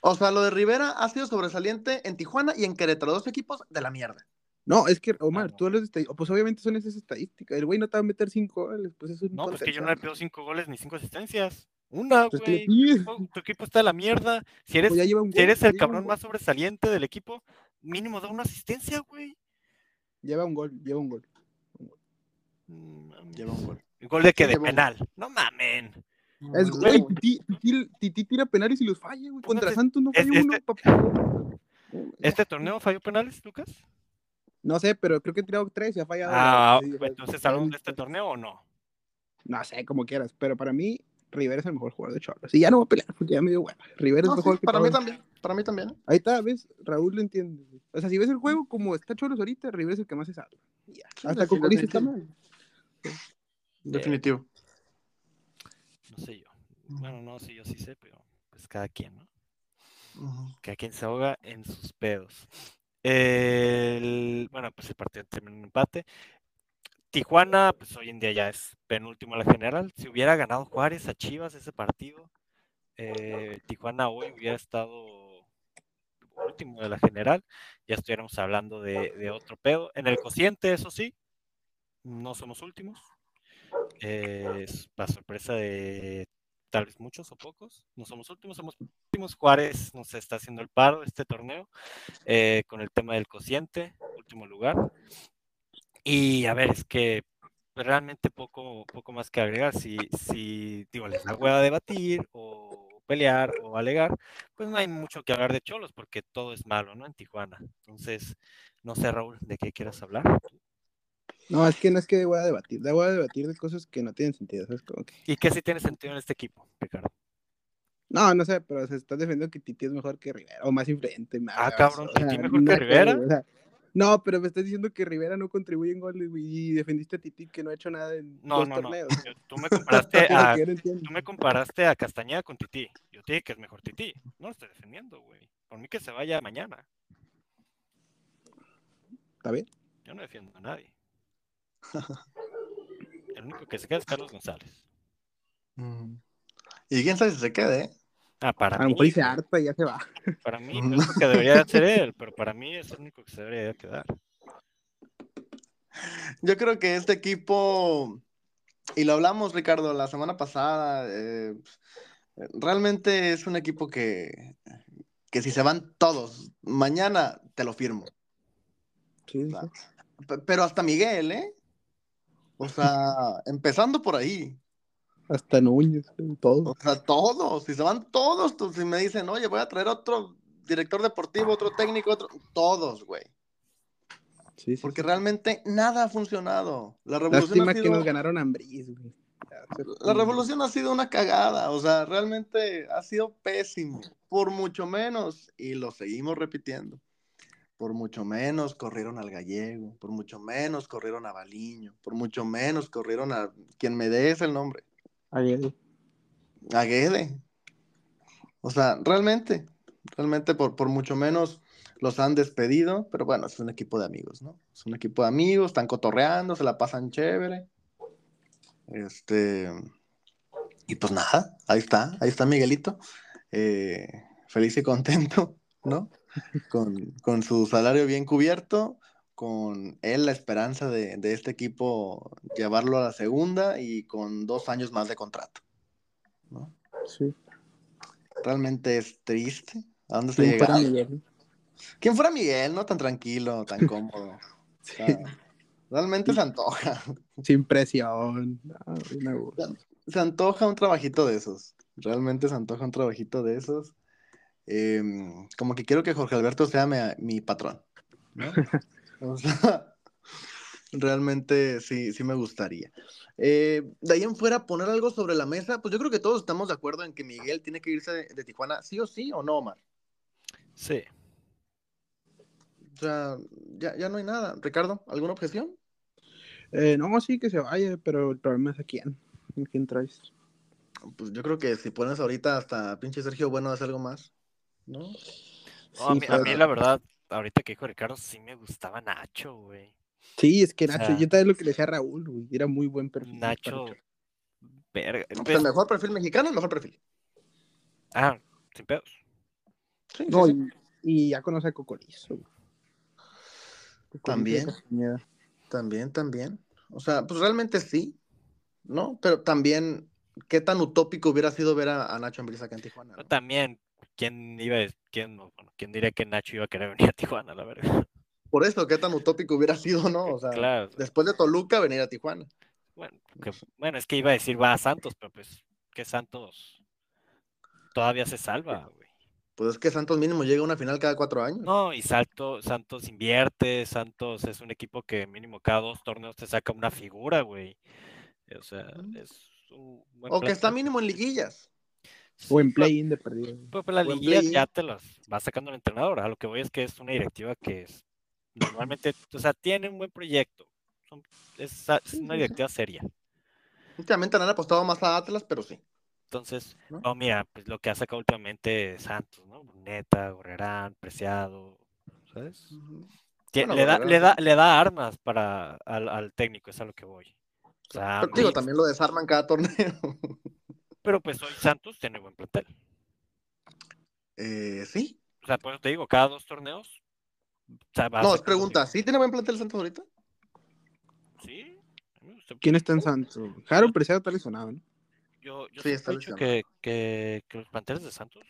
O sea, lo de Rivera ha sido sobresaliente en Tijuana y en Querétaro, dos equipos de la mierda. No, es que, Omar, tú hablas de estadísticas. Pues obviamente son esas estadísticas. El güey no te va a meter cinco goles. Pues eso No, pues que yo no le pido cinco goles ni cinco asistencias. Una, Pues güey. Tu tu equipo está de la mierda. Si eres, Pues si eres el cabrón más sobresaliente del equipo, mínimo da una asistencia, güey. Lleva un gol, lleva un gol. Mm. Lleva un gol. ¿Gol de que Sí, De penal. No mamen. Es, güey, Titi, tira penales y los falla, güey. Contra Santos no falló uno, este- papá. ¿Este torneo falló penales, Lucas? No sé, pero creo que he tirado tres y ha fallado. Ah, Sí, entonces hablamos de este torneo o no. No sé, como quieras, pero para mí, Rivera es el mejor jugador de Cholos. Y ya no voy a pelear porque ya me dio hueva. Rivera No, es sí, mejor que para mí también, para mí también. Ahí está, ¿ves? Raúl lo entiende. O sea, si ves el juego como está Cholos ahorita, Rivera es el que más se salva. Sí, Hasta sí, Cocolis está mal. Definitivo. No sé yo. Bueno, no, sí, yo sí sé, pero pues cada quien, ¿no? Cada quien se ahoga en sus pedos. El- bueno, pues el partido terminó en empate. Tijuana, pues hoy en día ya es penúltimo en la general. Si hubiera ganado Juárez a Chivas ese partido, eh, Tijuana hoy hubiera estado último de la general. Ya estuviéramos hablando de, de otro pedo. En el cociente, eso sí, no somos últimos. Eh, la sorpresa de tal vez muchos o pocos. No somos últimos, somos últimos. Juárez nos está haciendo el paro este torneo eh, con el tema del cociente, último lugar. Y a ver, es que realmente poco, poco más que agregar. Si, si digo, les da hueva debatir o pelear o alegar, pues no hay mucho que hablar de Cholos porque todo es malo, ¿no? En Tijuana. Entonces, no sé, Raúl, ¿de qué quieras hablar? No, es que no es que voy a debatir. Voy a debatir de cosas que no tienen sentido. ¿sabes? Como que... ¿Y qué sí tiene sentido en este equipo, Ricardo? No, no sé, pero se está defendiendo que Titi es mejor que Rivera o más influente. más Ah, cabrón, o sea, ¿Titi mejor que Rivera? ver, o sea, no, pero me estás diciendo que Rivera no contribuye en goles güey, y defendiste a Titi que no ha hecho nada en No, dos no, no. torneos. Yo- Tú me comparaste a, no tú me comparaste a Castañeda con Titi. Yo te dije que es mejor Titi. No lo estoy defendiendo, güey. Por mí que se vaya mañana. ¿Está bien? Yo no defiendo a nadie. El único que se queda es Carlos González. Mm. Y quién sabe si se quede, ¿eh? Ah, para A mí, mejor y se güey, harta y ya se va. para mí no es lo que debería hacer él, pero para mí es el único que se debería quedar. Yo creo que este equipo, y lo hablamos, Ricardo, la semana pasada, eh, realmente es un equipo que, que si se van todos, mañana te lo firmo. Sí, Pero hasta Miguel, ¿eh? O sea, empezando por ahí. Hasta Núñez, todo. O sea, todos, si se van todos, si me dicen, oye, voy a traer otro director deportivo, otro técnico, otro, todos, güey. Sí, sí, Porque sí. realmente nada ha funcionado. La revolución Lástima ha que nos ganaron güey. La revolución ha sido una cagada, o sea, realmente ha sido pésimo, por mucho menos, y lo seguimos repitiendo, por mucho menos corrieron al gallego, por mucho menos corrieron a Baliño, por mucho menos corrieron a quien me dé ese el nombre, Aguirre. a Guede. O sea, realmente, realmente por, por mucho menos los han despedido, pero bueno, es un equipo de amigos, ¿no? Es un equipo de amigos, están cotorreando, se la pasan chévere. Este, y pues nada, ahí está, ahí está Miguelito, eh, feliz y contento, ¿no? Con, con su salario bien cubierto, con él la esperanza de, de este equipo llevarlo a la segunda y con dos años más de contrato, ¿no? Sí. Realmente es triste. ¿A dónde se ¿Quién fuera llega? Miguel? ¿Quién fuera Miguel? No tan tranquilo, tan cómodo. O Sí. sea, realmente se antoja. Sin presión. No, burla. Se antoja un trabajito de esos. Realmente se antoja un trabajito de esos. Eh, como que quiero que Jorge Alberto sea mi, mi patrón. ¿no? O sea, realmente sí, sí me gustaría. Eh, de ahí en fuera, poner algo sobre la mesa, pues yo creo que todos estamos de acuerdo en que Miguel tiene que irse de, de Tijuana, sí o sí, o no, Omar. Sí. O sea, ya, ya no hay nada. Ricardo, ¿alguna objeción? Eh, no, sí que se vaya, pero el problema es a quién. ¿A quién traes? Pues yo creo que si pones ahorita hasta pinche Sergio Bueno hace algo más, ¿no? No, a, mí, a pero- mí, la verdad, ahorita que dijo Ricardo, sí me gustaba Nacho, güey. Sí, es que O Nacho, sea- yo también lo que le decía a Raúl, güey. Era muy buen perfil. Nacho, verga. Pues pues, el mejor perfil mexicano, el mejor perfil. ah, sin pedos. Sí, sí, No, sí. y, y ya conoce a Cocolizo. güey. También. También, también. O sea, pues realmente sí, ¿no? Pero también, ¿qué tan utópico hubiera sido ver a, Nacho Ambriz acá en Tijuana? También, ¿quién iba a, quién, quién diría que Nacho iba a querer venir a Tijuana, la verdad? Por eso, ¿qué tan utópico hubiera sido, no? O sea, después de Toluca, venir a Tijuana. Bueno, bueno, es que iba a decir va a Santos, pero pues, ¿qué Santos todavía se salva, güey? Pues es que Santos mínimo llega a una final cada cuatro años. No, y Salto, Santos invierte, Santos es un equipo que mínimo cada dos torneos te saca una figura, güey. O sea, es un buen O que está mínimo en liguillas. O en play-in de perdido. Pues, pues las liguillas ya te las va sacando el entrenador. A lo que voy es que es una directiva que es, normalmente, o sea, tiene un buen proyecto. es, una directiva seria. Últimamente han apostado más a Atlas, pero sí. Entonces, ¿no? mira, pues lo que ha sacado últimamente Santos, ¿no? Neta, Gorrerán, Preciado, ¿sabes? le, da, le, da, le da armas para al, técnico, es a lo que voy. pero, digo, también lo desarman cada torneo. Pero pues hoy Santos tiene buen plantel. Eh, sí. O sea, pues te digo, cada dos torneos. no, es pregunta, ¿sí tiene buen plantel Santos ahorita? Sí. ¿Quién está en Santos? Jaro Preciado está lesionado, ¿no? Yo, yo sí, que, que, que, los planteles de Santos,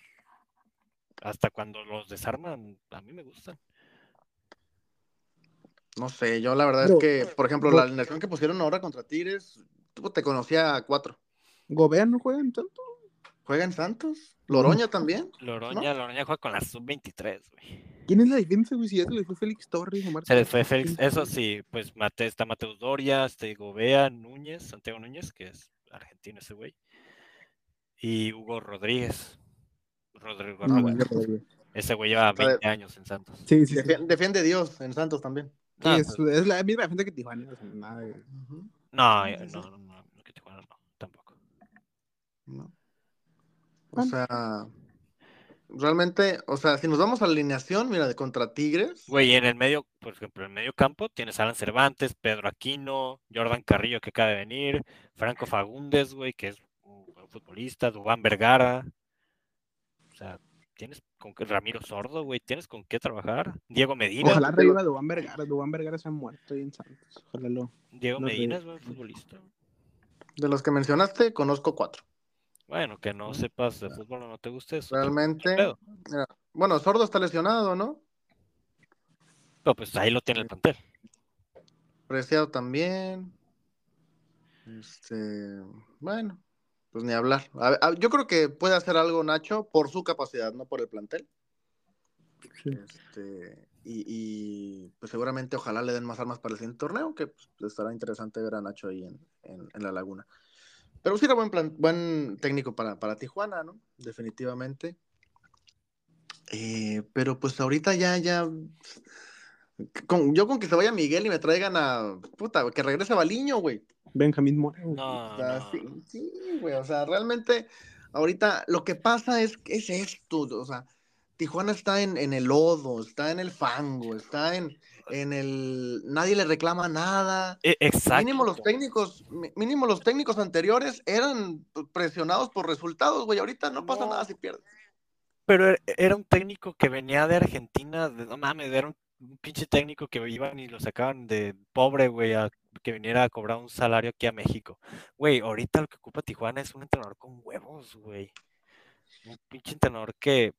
hasta cuando los desarman, a mí me gustan. No sé, yo la verdad es que, por ejemplo, la alineación que pusieron ahora contra Tigres, tú te conocía a cuatro. ¿Gobea no juega en Santos? ¿Juega en Santos? ¿Loroña también? Loroña, Loroña juega con la sub-23, güey. ¿Quién es la defensa, güey? Si ya se le fue Félix Torres o Se le fue Félix, eso sí, pues Mate, está Mateus Doria, este Gobea, Núñez, Santiago Núñez, que es argentino ese güey. Y Hugo Rodríguez. Rodrigo Ese güey lleva 20 años en Santos. Sí, sí, Defiende, Dios en Santos también. Ah, es, es, la misma gente que Tijuana. no, no, no, no, que Tijuana no, tampoco. No. O sea, realmente, o sea, si nos vamos a la alineación, mira, de contra Tigres. Güey, en el medio, por ejemplo, en el medio campo tienes a Alan Cervantes, Pedro Aquino, Jordan Carrillo que acaba de venir, Franco Fagundes, güey, que es un buen futbolista, Dubán Vergara. O sea, tienes con qué, Ramiro Sordo, güey, tienes con qué trabajar. Diego Medina. Ojalá reviva Dubán Vergara, Dubán Vergara se ha muerto ahí en Santos. Ojalá lo. Diego Medina es buen futbolista. De los que mencionaste, conozco cuatro. Bueno, que no sepas de fútbol o no te guste eso. Realmente. Bueno, Sordo está lesionado, ¿no? Pero pues ahí lo tiene el plantel. Preciado también. Este, bueno, pues ni hablar. yo creo que puede hacer algo Nacho por su capacidad, no por el plantel. Este, y, pues seguramente ojalá le den más armas para el siguiente torneo, que pues, estará interesante ver a Nacho ahí en la laguna. Pero sí era buen, plan, buen técnico para, para Tijuana, ¿no? Definitivamente. Eh, pero pues ahorita ya, ya. Con, yo con que se vaya Miguel y me traigan a. Puta, que regrese Baliño, güey. Benjamín Moreno. No, Sí, sí, güey. O sea, realmente, ahorita lo que pasa es, es esto. O sea, Tijuana está en, en el lodo, está en el fango, está en, en el nadie le reclama nada. Exacto. Mínimo los técnicos, mínimo los técnicos anteriores eran presionados por resultados, güey. Ahorita no pasa nada si pierdes. Pero e, era un técnico que venía de Argentina, de, no mames, era un, pinche técnico que iban y lo sacaban de pobre, güey, a que viniera a cobrar un salario aquí a México. Güey, ahorita lo que ocupa Tijuana es un entrenador con huevos, güey. Un pinche entrenador que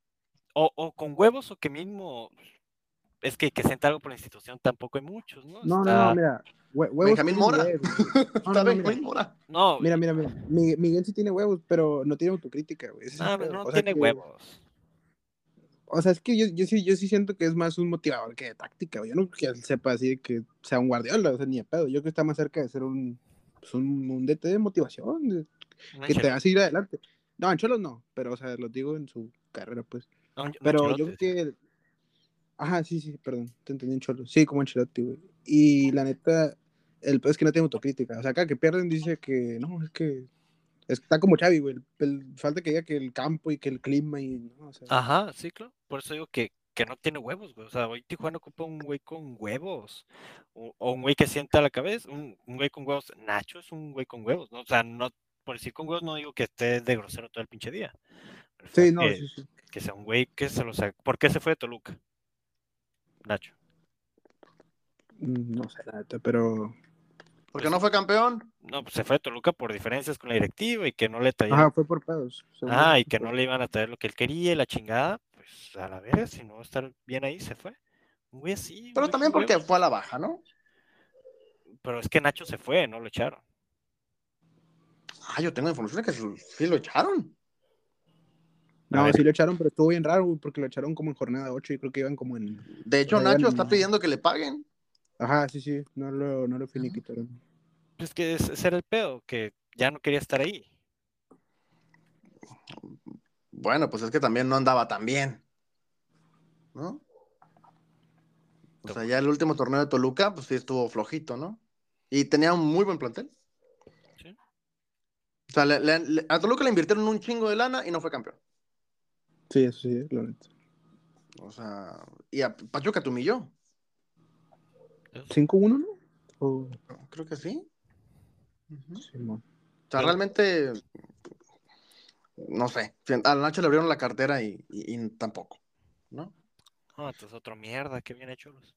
o, o con huevos o que mismo es que, que sienta algo por la institución tampoco hay muchos, ¿no? No, no, no, mira. Huevos Benjamín Mora. No, no, mira. Mora. No, mira, mira, mira. Miguel sí tiene huevos, pero no tiene autocrítica, güey. No, no, tiene huevos. O sea, es que yo, yo, sí, yo sí siento que es más un motivador que de táctica, güey. Yo no que él sepa así que sea un guardiola, o sea, ni a pedo. Yo creo que está más cerca de ser un, pues un, un DT de motivación, que te hace ir adelante. No, en Cholos no, pero, o sea, lo digo en su carrera, pues. pero yo creo que Ajá, sí, sí, perdón, te entendí en cholo. Sí, como Ancelotti, güey. Y la neta, el peor es que no tiene autocrítica. O sea, acá que pierden dice que no, es que está como Xavi, güey. falta que diga que el campo y que el clima y no, o sea. Ajá, sí, claro. Por eso digo que, que no tiene huevos, güey. O sea, hoy Tijuana ocupa un güey con huevos. O, un güey que sienta la cabeza, un, un, güey con huevos. Nacho es un güey con huevos, ¿no? O sea, no, por decir con huevos no digo que esté de grosero todo el pinche día. Sí, no, sí, sí. Que sea un güey que se lo saque. ¿Por qué se fue de Toluca? Nacho. No sé, pero. ¿Por qué no fue campeón? No, pues se fue a Toluca por diferencias con la directiva y que no le traían. Ajá, fue por pedos. Ah, y que no le iban a traer lo que él quería y la chingada, pues a la vez, si no estar bien ahí, se fue. Güey así. un Pero güey también porque huevos. fue a la baja, ¿no? Pero es que Nacho se fue, no lo echaron. Ah, yo tengo información de que sí lo echaron. No, sí lo echaron, pero estuvo bien raro, güey, porque lo echaron como en jornada 8 y creo que iban como en. De hecho, Nacho está pidiendo que le paguen. Ajá, sí, sí, no lo, no lo finiquitaron. Pues que ese era el pedo, que ya no quería estar ahí. Bueno, pues es que también no andaba tan bien. ¿No? O sea, ya el último torneo de Toluca, pues sí estuvo flojito, ¿no? Y tenía un muy buen plantel. Sí. O sea, le- le- le- a Toluca le invirtieron un chingo de lana y no fue campeón. Sí, eso sí, neta. O sea, y a Pachuca te humilló. Eso- 5-1, ¿no? O- Creo que sí. O sea, Pero- realmente, no sé. A Nacho le abrieron la cartera y, y- y tampoco, ¿no? No, entonces otro mierda, qué bien hecho los.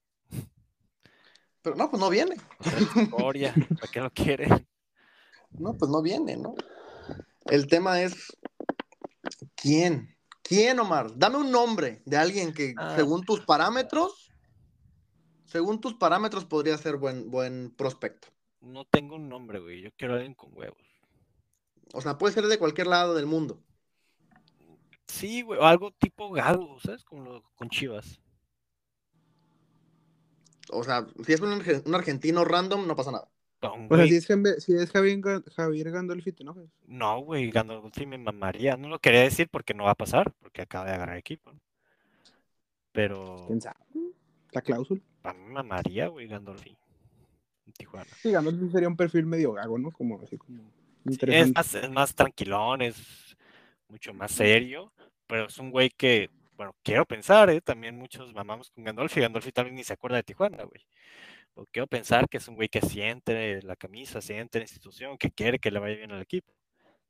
Pero no, pues no viene. Otra escoria, ¿para qué lo quieren? No, pues no viene, ¿no? El tema es, ¿quién? ¿Quién, Omar? Dame un nombre de alguien que, Ah. según tus parámetros, según tus parámetros, podría ser buen, buen prospecto. No tengo un nombre, güey. Yo quiero a alguien con huevos. O sea, puede ser de cualquier lado del mundo. Sí, güey, o algo tipo Gago, ¿sabes? Como lo con Chivas. O sea, si es un, un argentino random, no pasa nada. O sea, si es, si es Javier, Javier Gandolfi, te enojas. No, güey, Gandolfi me mamaría. No lo quería decir porque no va a pasar, porque acaba de agarrar equipo. Pero ¿Quién sabe? La cláusula. a mí me mamaría, güey, Gandolfi. Tijuana. Sí, Gandolfi sería un perfil medio gago, ¿no? Como así como Es interesante. más, es más tranquilón, es mucho más serio, pero es un güey que, bueno, quiero pensar, ¿eh? También muchos mamamos con Gandolfi. Gandolfi vez ni se acuerda de Tijuana, güey. O quiero pensar que es un güey que siente la camisa, siente la institución, que quiere que le vaya bien al equipo.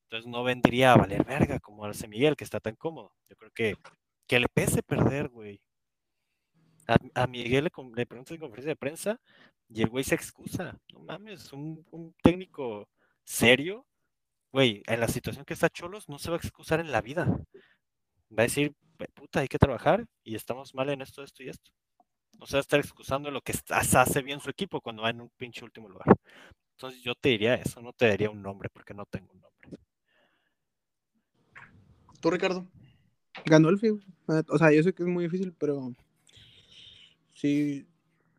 Entonces no vendría a valer verga como hace Miguel, que está tan cómodo. Yo creo que, que le pese perder, güey. A, Miguel le, le preguntas en conferencia de prensa y el güey se excusa. No mames, un, un técnico serio, güey, en la situación que está Cholos no se va a excusar en la vida. Va a decir, "Pe- puta, hay que trabajar y estamos mal en esto, esto y esto. No se va a estar excusando lo que está- hace bien su equipo cuando va en un pinche último lugar. Entonces yo te diría eso, no te daría un nombre porque no tengo un nombre. ¿Tú, Ricardo? Gandolfi, güey. La neta, O sea, yo sé que es muy difícil, pero sí,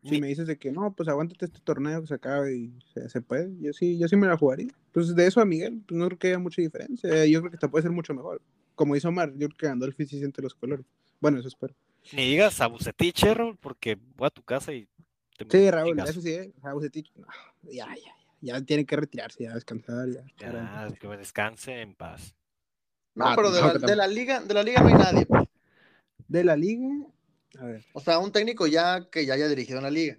si me dices de que no, pues aguántate este torneo que se acabe y se, se puede, yo sí, yo sí me la jugaría. Pues de eso a Miguel, pues no creo que haya mucha diferencia. Yo creo que te puede ser mucho mejor. Como dice Omar, yo creo que Gandolfi sí siente los colores. Bueno, eso espero. Ni digas a Bucetich, eh, Raúl, porque voy a tu casa y te meto Sí, Raúl, eso sí, ¿eh? Raúl Cetich, no, ya, ya, ya, ya tiene que retirarse, ya descansar, ya. Ya, que descanse en paz. No, Ah, pero de no, la, que de la liga, de la liga no hay nadie. pues. De la liga, a ver, O sea, un técnico ya que ya haya dirigido en la liga.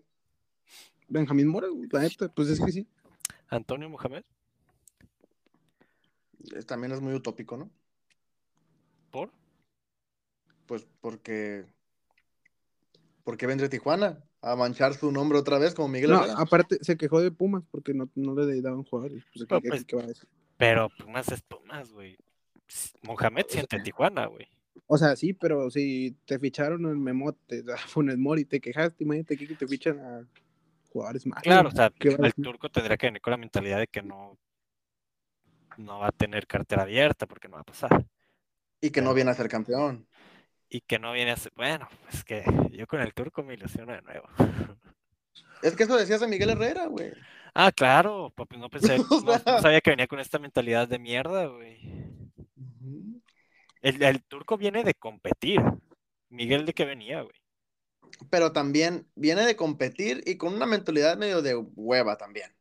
Benjamín Mora, la neta, pues es que sí. Antonio Mohamed, Es- También es muy utópico, ¿no? ¿por? Pues porque. Porque vendría Tijuana a manchar su nombre otra vez como Miguel No, Herrera. aparte se quejó de Pumas porque no, no le daban jugadores. Pues, ¿qué, No, qué- pues, qué va a decir? Pero Pumas es Pumas, güey. Mohamed siente en Tijuana, güey. O sea, sí, pero si te ficharon en Memote, a Funes Mori, te quejaste, imagínate que te fichan a jugadores malos. Claro, o sea, ¿qué el turco tendría que venir con la mentalidad de que no, no va a tener cartera abierta porque no va a pasar. Y que no viene a ser campeón. Y que no viene a ser. Bueno, pues que yo con el turco me ilusiono de nuevo. Es que eso decías de Miguel Herrera, güey. Ah, claro, papi, no pensé, no, sabía que venía con esta mentalidad de mierda, güey. El, el turco viene de competir. Miguel de qué venía, güey. Pero también viene de competir y con una mentalidad medio de hueva también.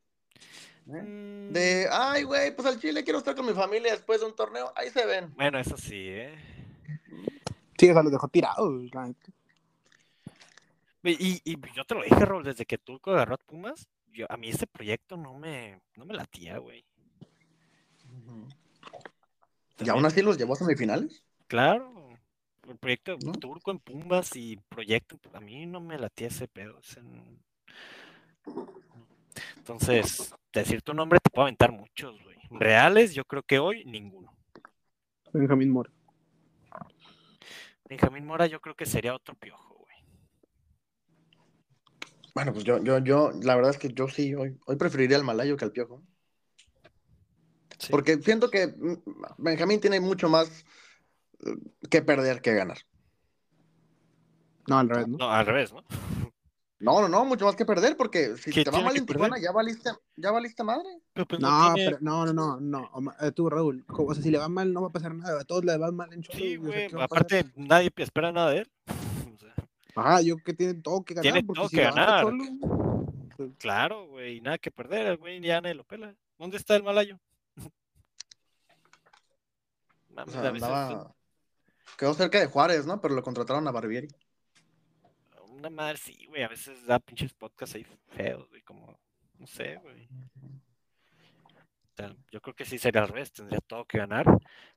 ¿eh? Mm, De, ay, güey, pues al Chile quiero estar con mi familia después de un torneo. Ahí se ven. Bueno, eso sí, ¿eh? Sí, o sea, los dejó tirados. Y, y yo te lo dije, Rol, desde que Turco agarró a Pumas, yo, a mí ese proyecto no me, no me latía, güey. Y aún así los llevó a semifinales. Claro, el proyecto ¿No? Turco en Pumas y proyecto, a mí no me latía ese pedo. ese Entonces, decir tu nombre te puedo aventar muchos, güey. Reales, yo creo que hoy ninguno. Benjamín Mora. Benjamín Mora, yo creo que sería otro piojo, güey. Bueno, pues yo, yo, yo, la verdad es que yo sí, hoy, hoy preferiría al malayo que al piojo. Sí. Porque siento que Benjamín tiene mucho más eh, que perder que ganar. No, al revés, ¿no? No, al revés, ¿no? No, no, no, mucho más que perder, porque si ¿Qué te va mal en Tijuana, ya valiste, ya valiste madre. Pero pues No, tiene- pero, no, no, no, no. Eh, Tú, Raúl, o sea, si le va mal, no va a pasar nada. A todos le van mal en Cholos. Sí, o sea, güey. ¿qué va? Aparte, nadie espera nada de él. O sea, Ajá, yo que tiene todo que ganar. Tiene porque todo si que va ganar. Cholos, claro, güey. Nada que perder. El güey ya nadie lo pela. ¿Dónde está el malayo? O Mames, sea, andaba. Quedó cerca de Juárez, ¿no? Pero lo contrataron a Barbieri. Una madre sí, güey. A veces da pinches podcasts ahí feos, güey. Como, no sé, güey. O sea, yo creo que sí sería al revés. Tendría todo que ganar.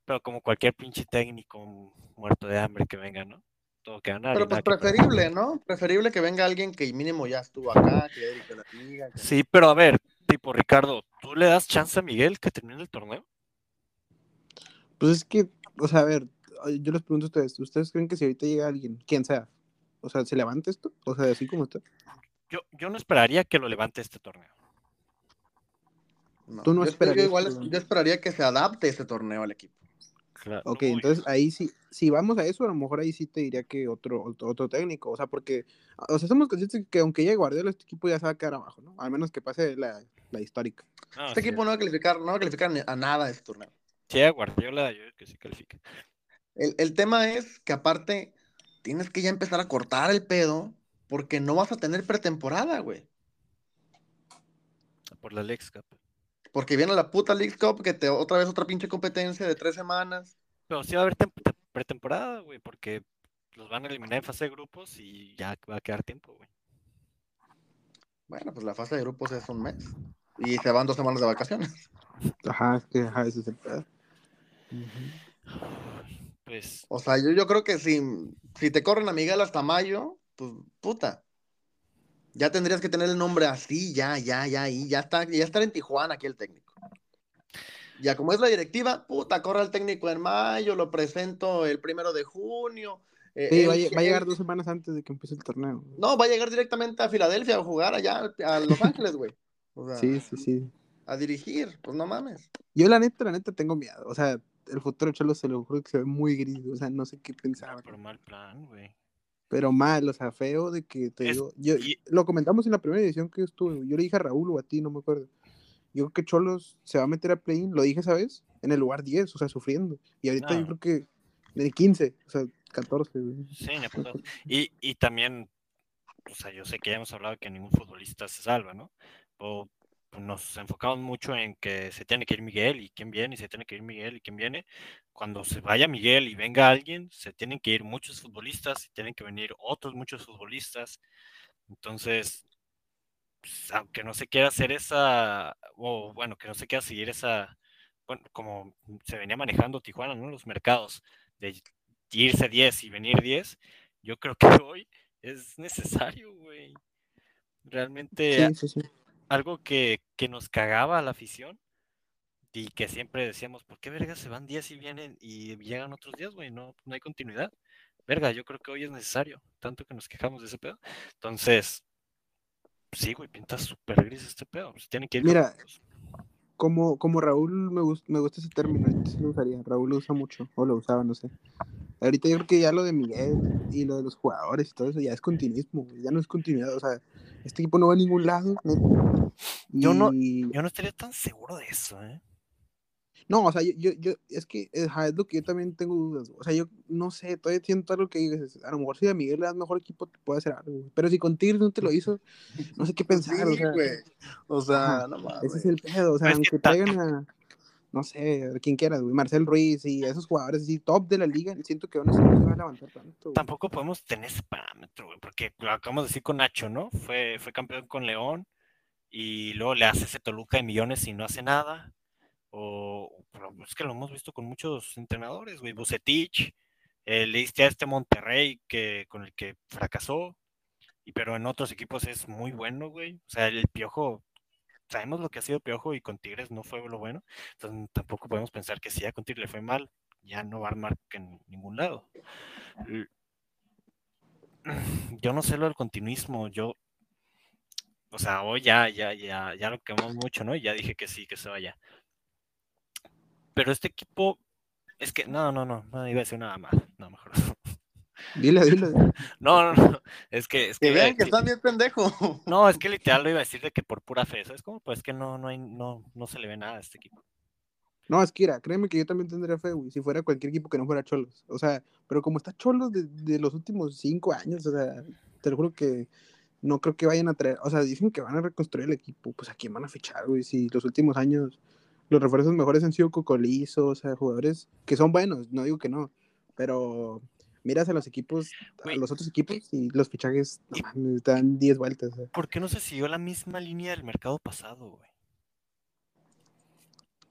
Pero como cualquier pinche técnico muerto de hambre que venga, ¿no? Todo que ganar. Pero pues que preferible, ¿no? Preferible que venga alguien que mínimo ya estuvo acá, que ya dirigió la liga. que- Sí, pero a ver, tipo Ricardo, ¿tú le das chance a Miguel que termine el torneo? Pues es que, o sea, a ver, yo les pregunto a ustedes, ¿ustedes creen que si ahorita llega alguien, quien sea, o sea, se levanta esto? O sea, así como está. Yo, yo no esperaría que lo levante este torneo. No. Tú no yo, esper- yo esperarías igual yo esperaría que se adapte este torneo al equipo. Claro. Ok, no, entonces ahí sí, si vamos a eso, a lo mejor ahí sí te diría que otro, otro, otro técnico, o sea, porque, o sea, somos conscientes que aunque llegue Guardiola, este equipo ya se va a quedar abajo, ¿no? Al menos que pase la, la histórica. no, Este sí, equipo no va a calificar, no va a calificar a nada este torneo. sí, a Guardiola, yo creo que sí califica. El, el tema es que aparte tienes que ya empezar a cortar el pedo porque no vas a tener pretemporada, güey. Por la Lex Cup. Porque viene la puta League Cup que te otra vez otra pinche competencia de tres semanas. Pero sí va a haber tem- te- pretemporada, güey, porque los van a eliminar en fase de grupos y ya va a quedar tiempo, güey. Bueno, pues la fase de grupos es un mes. Y se van dos semanas de vacaciones. Ajá, es que ajá, ese es el pedo. Pues, O sea, yo, yo creo que si, si te corren a Miguel hasta mayo, pues puta. Ya tendrías que tener el nombre así, ya, ya, ya, ahí, ya está, ya estar en Tijuana aquí el técnico. Ya como es la directiva, puta, corre al técnico en mayo, lo presento el primero de junio. eh, Sí, va, a lle- va a llegar dos semanas antes de que empiece el torneo. No, va a llegar directamente a Filadelfia a jugar allá, a Los Ángeles, güey. O sea, Sí, sí, sí. a dirigir, pues no mames. Yo la neta, la neta tengo miedo. O sea, el futuro de Cholo se lo juro que se ve muy gris. O sea, no sé qué pensar. no, pero mal plan, güey. Pero mal, o sea, feo de que te Es- digo. Yo, y- Lo comentamos en la primera edición que estuve. Yo le dije a Raúl o a ti, no me acuerdo. Yo creo que Cholos se va a meter a play-in, lo dije, ¿sabes? En el lugar 10, o sea, sufriendo. Y ahorita No. yo creo que en el 15, o sea, 14, güey. Sí, y, y también, o sea, yo sé que ya hemos hablado que ningún futbolista se salva, ¿no? O nos enfocamos mucho en que se tiene que ir Miguel y quién viene, y se tiene que ir Miguel y quién viene. Cuando se vaya Miguel y venga alguien, se tienen que ir muchos futbolistas y tienen que venir otros muchos futbolistas. Entonces, pues, aunque no se quiera hacer esa, o bueno, que no se quiera seguir esa, bueno, como se venía manejando Tijuana, ¿no? Los mercados, de irse 10 y venir 10, yo creo que hoy es necesario, güey. Realmente Sí, sí, sí. Algo que, que nos cagaba a la afición y que siempre decíamos, ¿por qué verga se van 10 y vienen y llegan otros días, güey? No, no hay continuidad. Verga, yo creo que hoy es necesario, tanto que nos quejamos de ese pedo. Entonces, sí, güey, pinta súper gris este pedo. Se tiene que ir Mira. Como, como Raúl, me, gust- me gusta ese término, ahorita sí lo usaría. Raúl lo usa mucho, o lo usaba, no sé. Ahorita yo creo que ya lo de Miguel y lo de los jugadores y todo eso ya es continuismo, ya no es continuidad. O sea, este equipo no va a ningún lado. neta. Yo no- Y- Yo no estaría tan seguro de eso, ¿eh? No, o sea, yo, yo, yo- es que ajá, es lo que yo también tengo dudas. O sea, yo no sé, todavía siento algo que dices, a lo mejor si a Miguel le das mejor equipo te puede hacer algo. Pero si con Tigres no te lo hizo, no sé qué pensar. o Sí, sea, güey. O sea, no mames. ese es el pedo. O sea, Pues es que aunque traigan a, no sé, quien quieras, güey, Marcel Ruiz y esos jugadores así top de la liga, siento que aún así no se va a levantar tanto. güey. Tampoco podemos tener ese parámetro, güey, porque lo acabamos de decir con Nacho, ¿no? Fue, fue campeón con León y luego le hace ese Toluca de millones y no hace nada. O pero es que lo hemos visto con muchos entrenadores, güey. Bucetich, eh, le diste a este Monterrey que, con el que fracasó. y pero en otros equipos es muy bueno, güey. O sea, el Piojo, sabemos lo que ha sido Piojo y con Tigres no fue lo bueno, entonces tampoco podemos pensar que si ya con Tigres le fue mal, ya no va a armar en ningún lado. Yo no sé lo del continuismo, yo, o sea, hoy ya, ya, ya, ya lo quemamos mucho, ¿no? Y ya dije que sí, que se vaya. Pero este equipo, es que, no, no, no, no iba a decir nada más, no, mejor. Dile, dile. No, no, no, es que... Es Que que, vean que están bien pendejo. No, es que literal lo iba a decir de que por pura fe, ¿sabes cómo? Pues que no, no, hay, no, no se le ve nada a este equipo. No, es que mira, créeme que yo también tendría fe, güey, si fuera cualquier equipo que no fuera Cholos. O sea, pero como está Cholos de, de los últimos cinco años, o sea, te lo juro que no creo que vayan a traer, o sea, dicen que van a reconstruir el equipo, pues a quién van a fichar, güey, si los últimos años los refuerzos mejores han sido Cocolizo, o sea, jugadores que son buenos, no digo que no, pero miras a los equipos, a los otros equipos y los fichajes, no dan 10 vueltas. sea. ¿Por qué no se siguió la misma línea del mercado pasado, güey?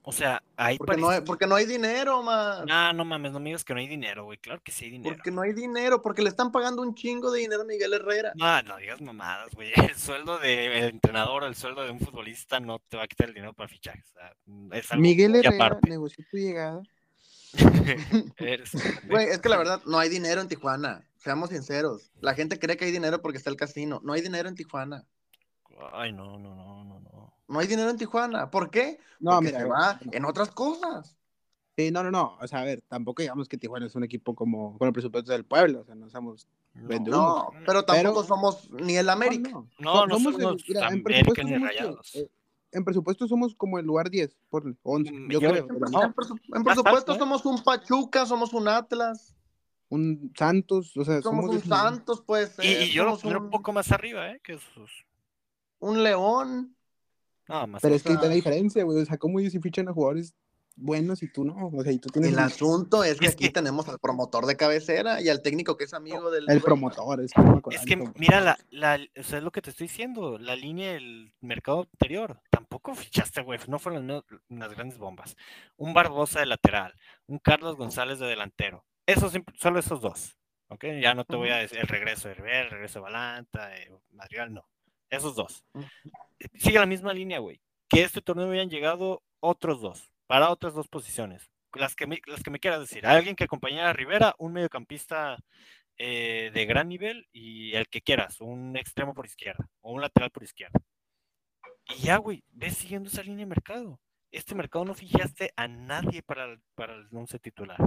O sea, ahí Porque no, hay, porque no hay dinero, man. Nah, no mames, no me digas que no hay dinero, güey. Claro que sí hay dinero. Porque no hay dinero, porque le están pagando un chingo de dinero a Miguel Herrera. No, no digas mamadas, güey. El sueldo del entrenador, el sueldo de un futbolista no te va a quitar el dinero para fichajes. O sea, es algo Miguel Herrera aparte. negoció tu llegada. Güey, es que la verdad, no hay dinero en Tijuana. Seamos sinceros. La gente cree que hay dinero porque está el casino. No hay dinero en Tijuana. Ay, no, no, no, no, no. No hay dinero en Tijuana. ¿Por qué? No, porque mira, se va en otras cosas. Sí, no, no, no. O sea, a ver, tampoco digamos que Tijuana es un equipo como con el presupuesto del pueblo. O sea, no somos. No, humo. pero tampoco Pero- somos ni el América. No, No, So- no somos somos el- mira, en América ni Rayados. eh, en presupuesto somos como el lugar 10, por 11, Mm, yo yo- creo. En, ¿verdad? No, en presu- en presupuesto ¿eh? somos un Pachuca, somos un Atlas, Un Santos, o sea, somos somos, un. Santos, pues. Y, y yo lo pondré un poco más arriba, ¿eh? Que esos. un León. No, más Pero es que está la diferencia, güey. O sea, ¿cómo ellos sí fichan a jugadores buenos y tú no? O sea, y tú tienes El asunto es que Es aquí que- tenemos al promotor de cabecera y al técnico que es amigo del. el promotor. Es que, Es mira, la, la, o sea, es lo que te estoy diciendo, la línea del mercado anterior, tampoco fichaste, güey, no fueron no- unas grandes bombas. Un Barbosa de lateral, un Carlos González de delantero, esos, simp- solo esos dos, ¿ok? Ya no te voy a decir el regreso de Herber, el regreso de Balanta, de Madrigal, no, esos dos. Sigue la misma línea, güey, que este torneo hubieran llegado otros dos, para otras dos posiciones, las que me, las que me quieras decir, alguien que acompañara a Rivera, un mediocampista eh, de gran nivel y el que quieras, un extremo por izquierda o un lateral por izquierda. Y ya, güey, ves siguiendo esa línea de mercado. Este mercado no fijaste a nadie para el, para el once titular.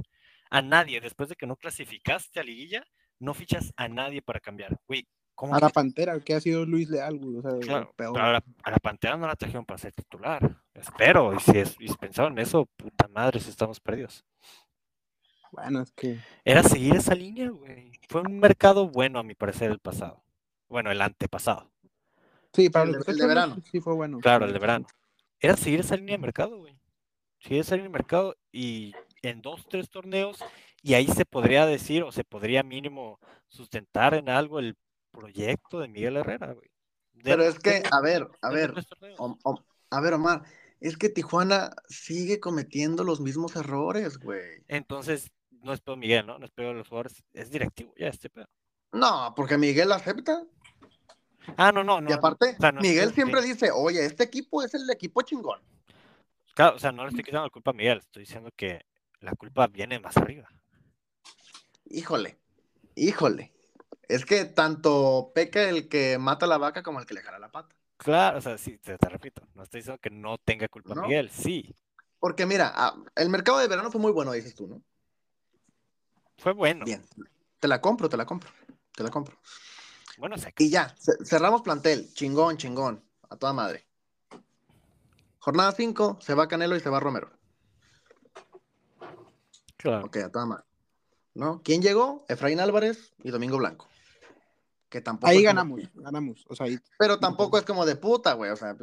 A nadie. Después de que no clasificaste a liguilla, no fichas a nadie para cambiar. Güey, ¿cómo A la Pantera, que ha sido Luis Leal, güey. O sea, Claro, peor. pero a la, a la Pantera no la trajeron para ser titular. Espero. Y si, es, y si pensaron eso, puta madre, si estamos perdidos. Bueno, es que. Era seguir esa línea, güey. Fue un mercado bueno, a mi parecer, el pasado. Bueno, el antepasado. Sí, para el de- el verano. Sí, fue bueno. Claro, el de verano. Era seguir esa línea de mercado, güey. Seguir esa línea de mercado y en dos, tres torneos, y ahí se podría decir, o se podría mínimo sustentar en algo el proyecto de Miguel Herrera, güey. De- Pero es que, de- a ver, a ver, a ver, Omar, es que Tijuana sigue cometiendo los mismos errores, güey. Entonces, no es pedo Miguel, ¿no? No es pedo de los jugadores, es directivo, ya este pedo. No, porque Miguel acepta. Ah, no, no, no. y aparte, o sea, no es Miguel siempre dice, oye, este equipo es el equipo chingón. Claro, o sea, no le estoy quitando la culpa a Miguel, estoy diciendo que la culpa viene más arriba. Híjole, híjole. Es que tanto peca el que mata la vaca como el que le jala la pata. Claro, o sea, sí, te, te repito, no estoy diciendo que no tenga culpa ¿No? Miguel, sí, Porque mira, ah, el mercado de verano fue muy bueno, dices tú, ¿no? fue bueno. Bien. Te la compro, te la compro. Te la compro. Bueno, se Y ya, ce- cerramos plantel. Chingón, chingón. A toda madre. Jornada 5, se va Canelo y se va Romero. claro. Ok, a toda madre. ¿No? ¿Quién llegó? Efraín Álvarez y Domingo Blanco. Que tampoco Ahí como- ganamos, ganamos. O sea, ahí. Pero tampoco es como de puta, güey. O sea,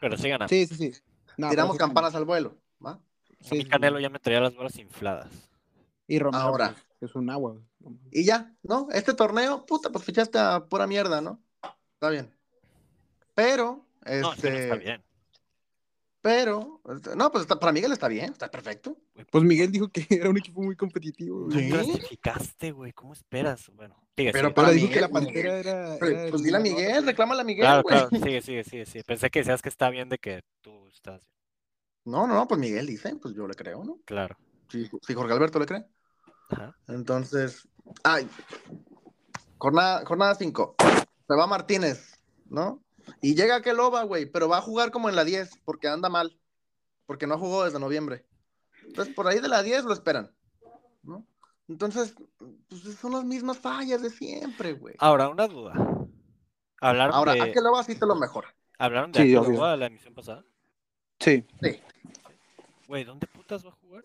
Pero sí ganamos. Sí, sí, sí. No, tiramos sí campanas al vuelo. ¿va? Sí, sí, Canelo sí. ya me traía las bolas infladas. Y Romero, Ahora. pues, es un agua. Y ya, ¿no? Este torneo, puta, pues fichaste a pura mierda, ¿no? Está bien. Pero, No, es que no este. está bien. Pero, este, no, pues está- para Miguel está bien, está perfecto. Pues Miguel dijo que era un equipo muy competitivo. No güey. Sí. clasificaste, güey. ¿Cómo esperas? Bueno, sigue, Pero sigue. para dijo que Miguel, la Miguel. pantera era. Pero, era pues el dile a. Miguel, reclámale a Miguel, Claro, güey. claro, sigue, sigue, sigue, sigue. Pensé que decías que está bien de que tú estás. No, no, no, pues Miguel dice, pues yo le creo, ¿no? Claro. Si, si Jorge Alberto le cree. Ajá. Entonces, ay, jornada, jornada 5. Se va Martínez, ¿no? Y llega Keloba, güey, pero va a jugar como en la 10, porque anda mal. Porque no jugó desde noviembre. Entonces, por ahí de la 10 lo esperan, ¿no? Entonces, pues son las mismas fallas de siempre, güey. Ahora, una duda. Hablaron Ahora, de, a Keloba sí te lo mejora. ¿hablaron de Sí, Akeloba obvio. la emisión pasada? Sí, Güey, ¿dónde putas va a jugar?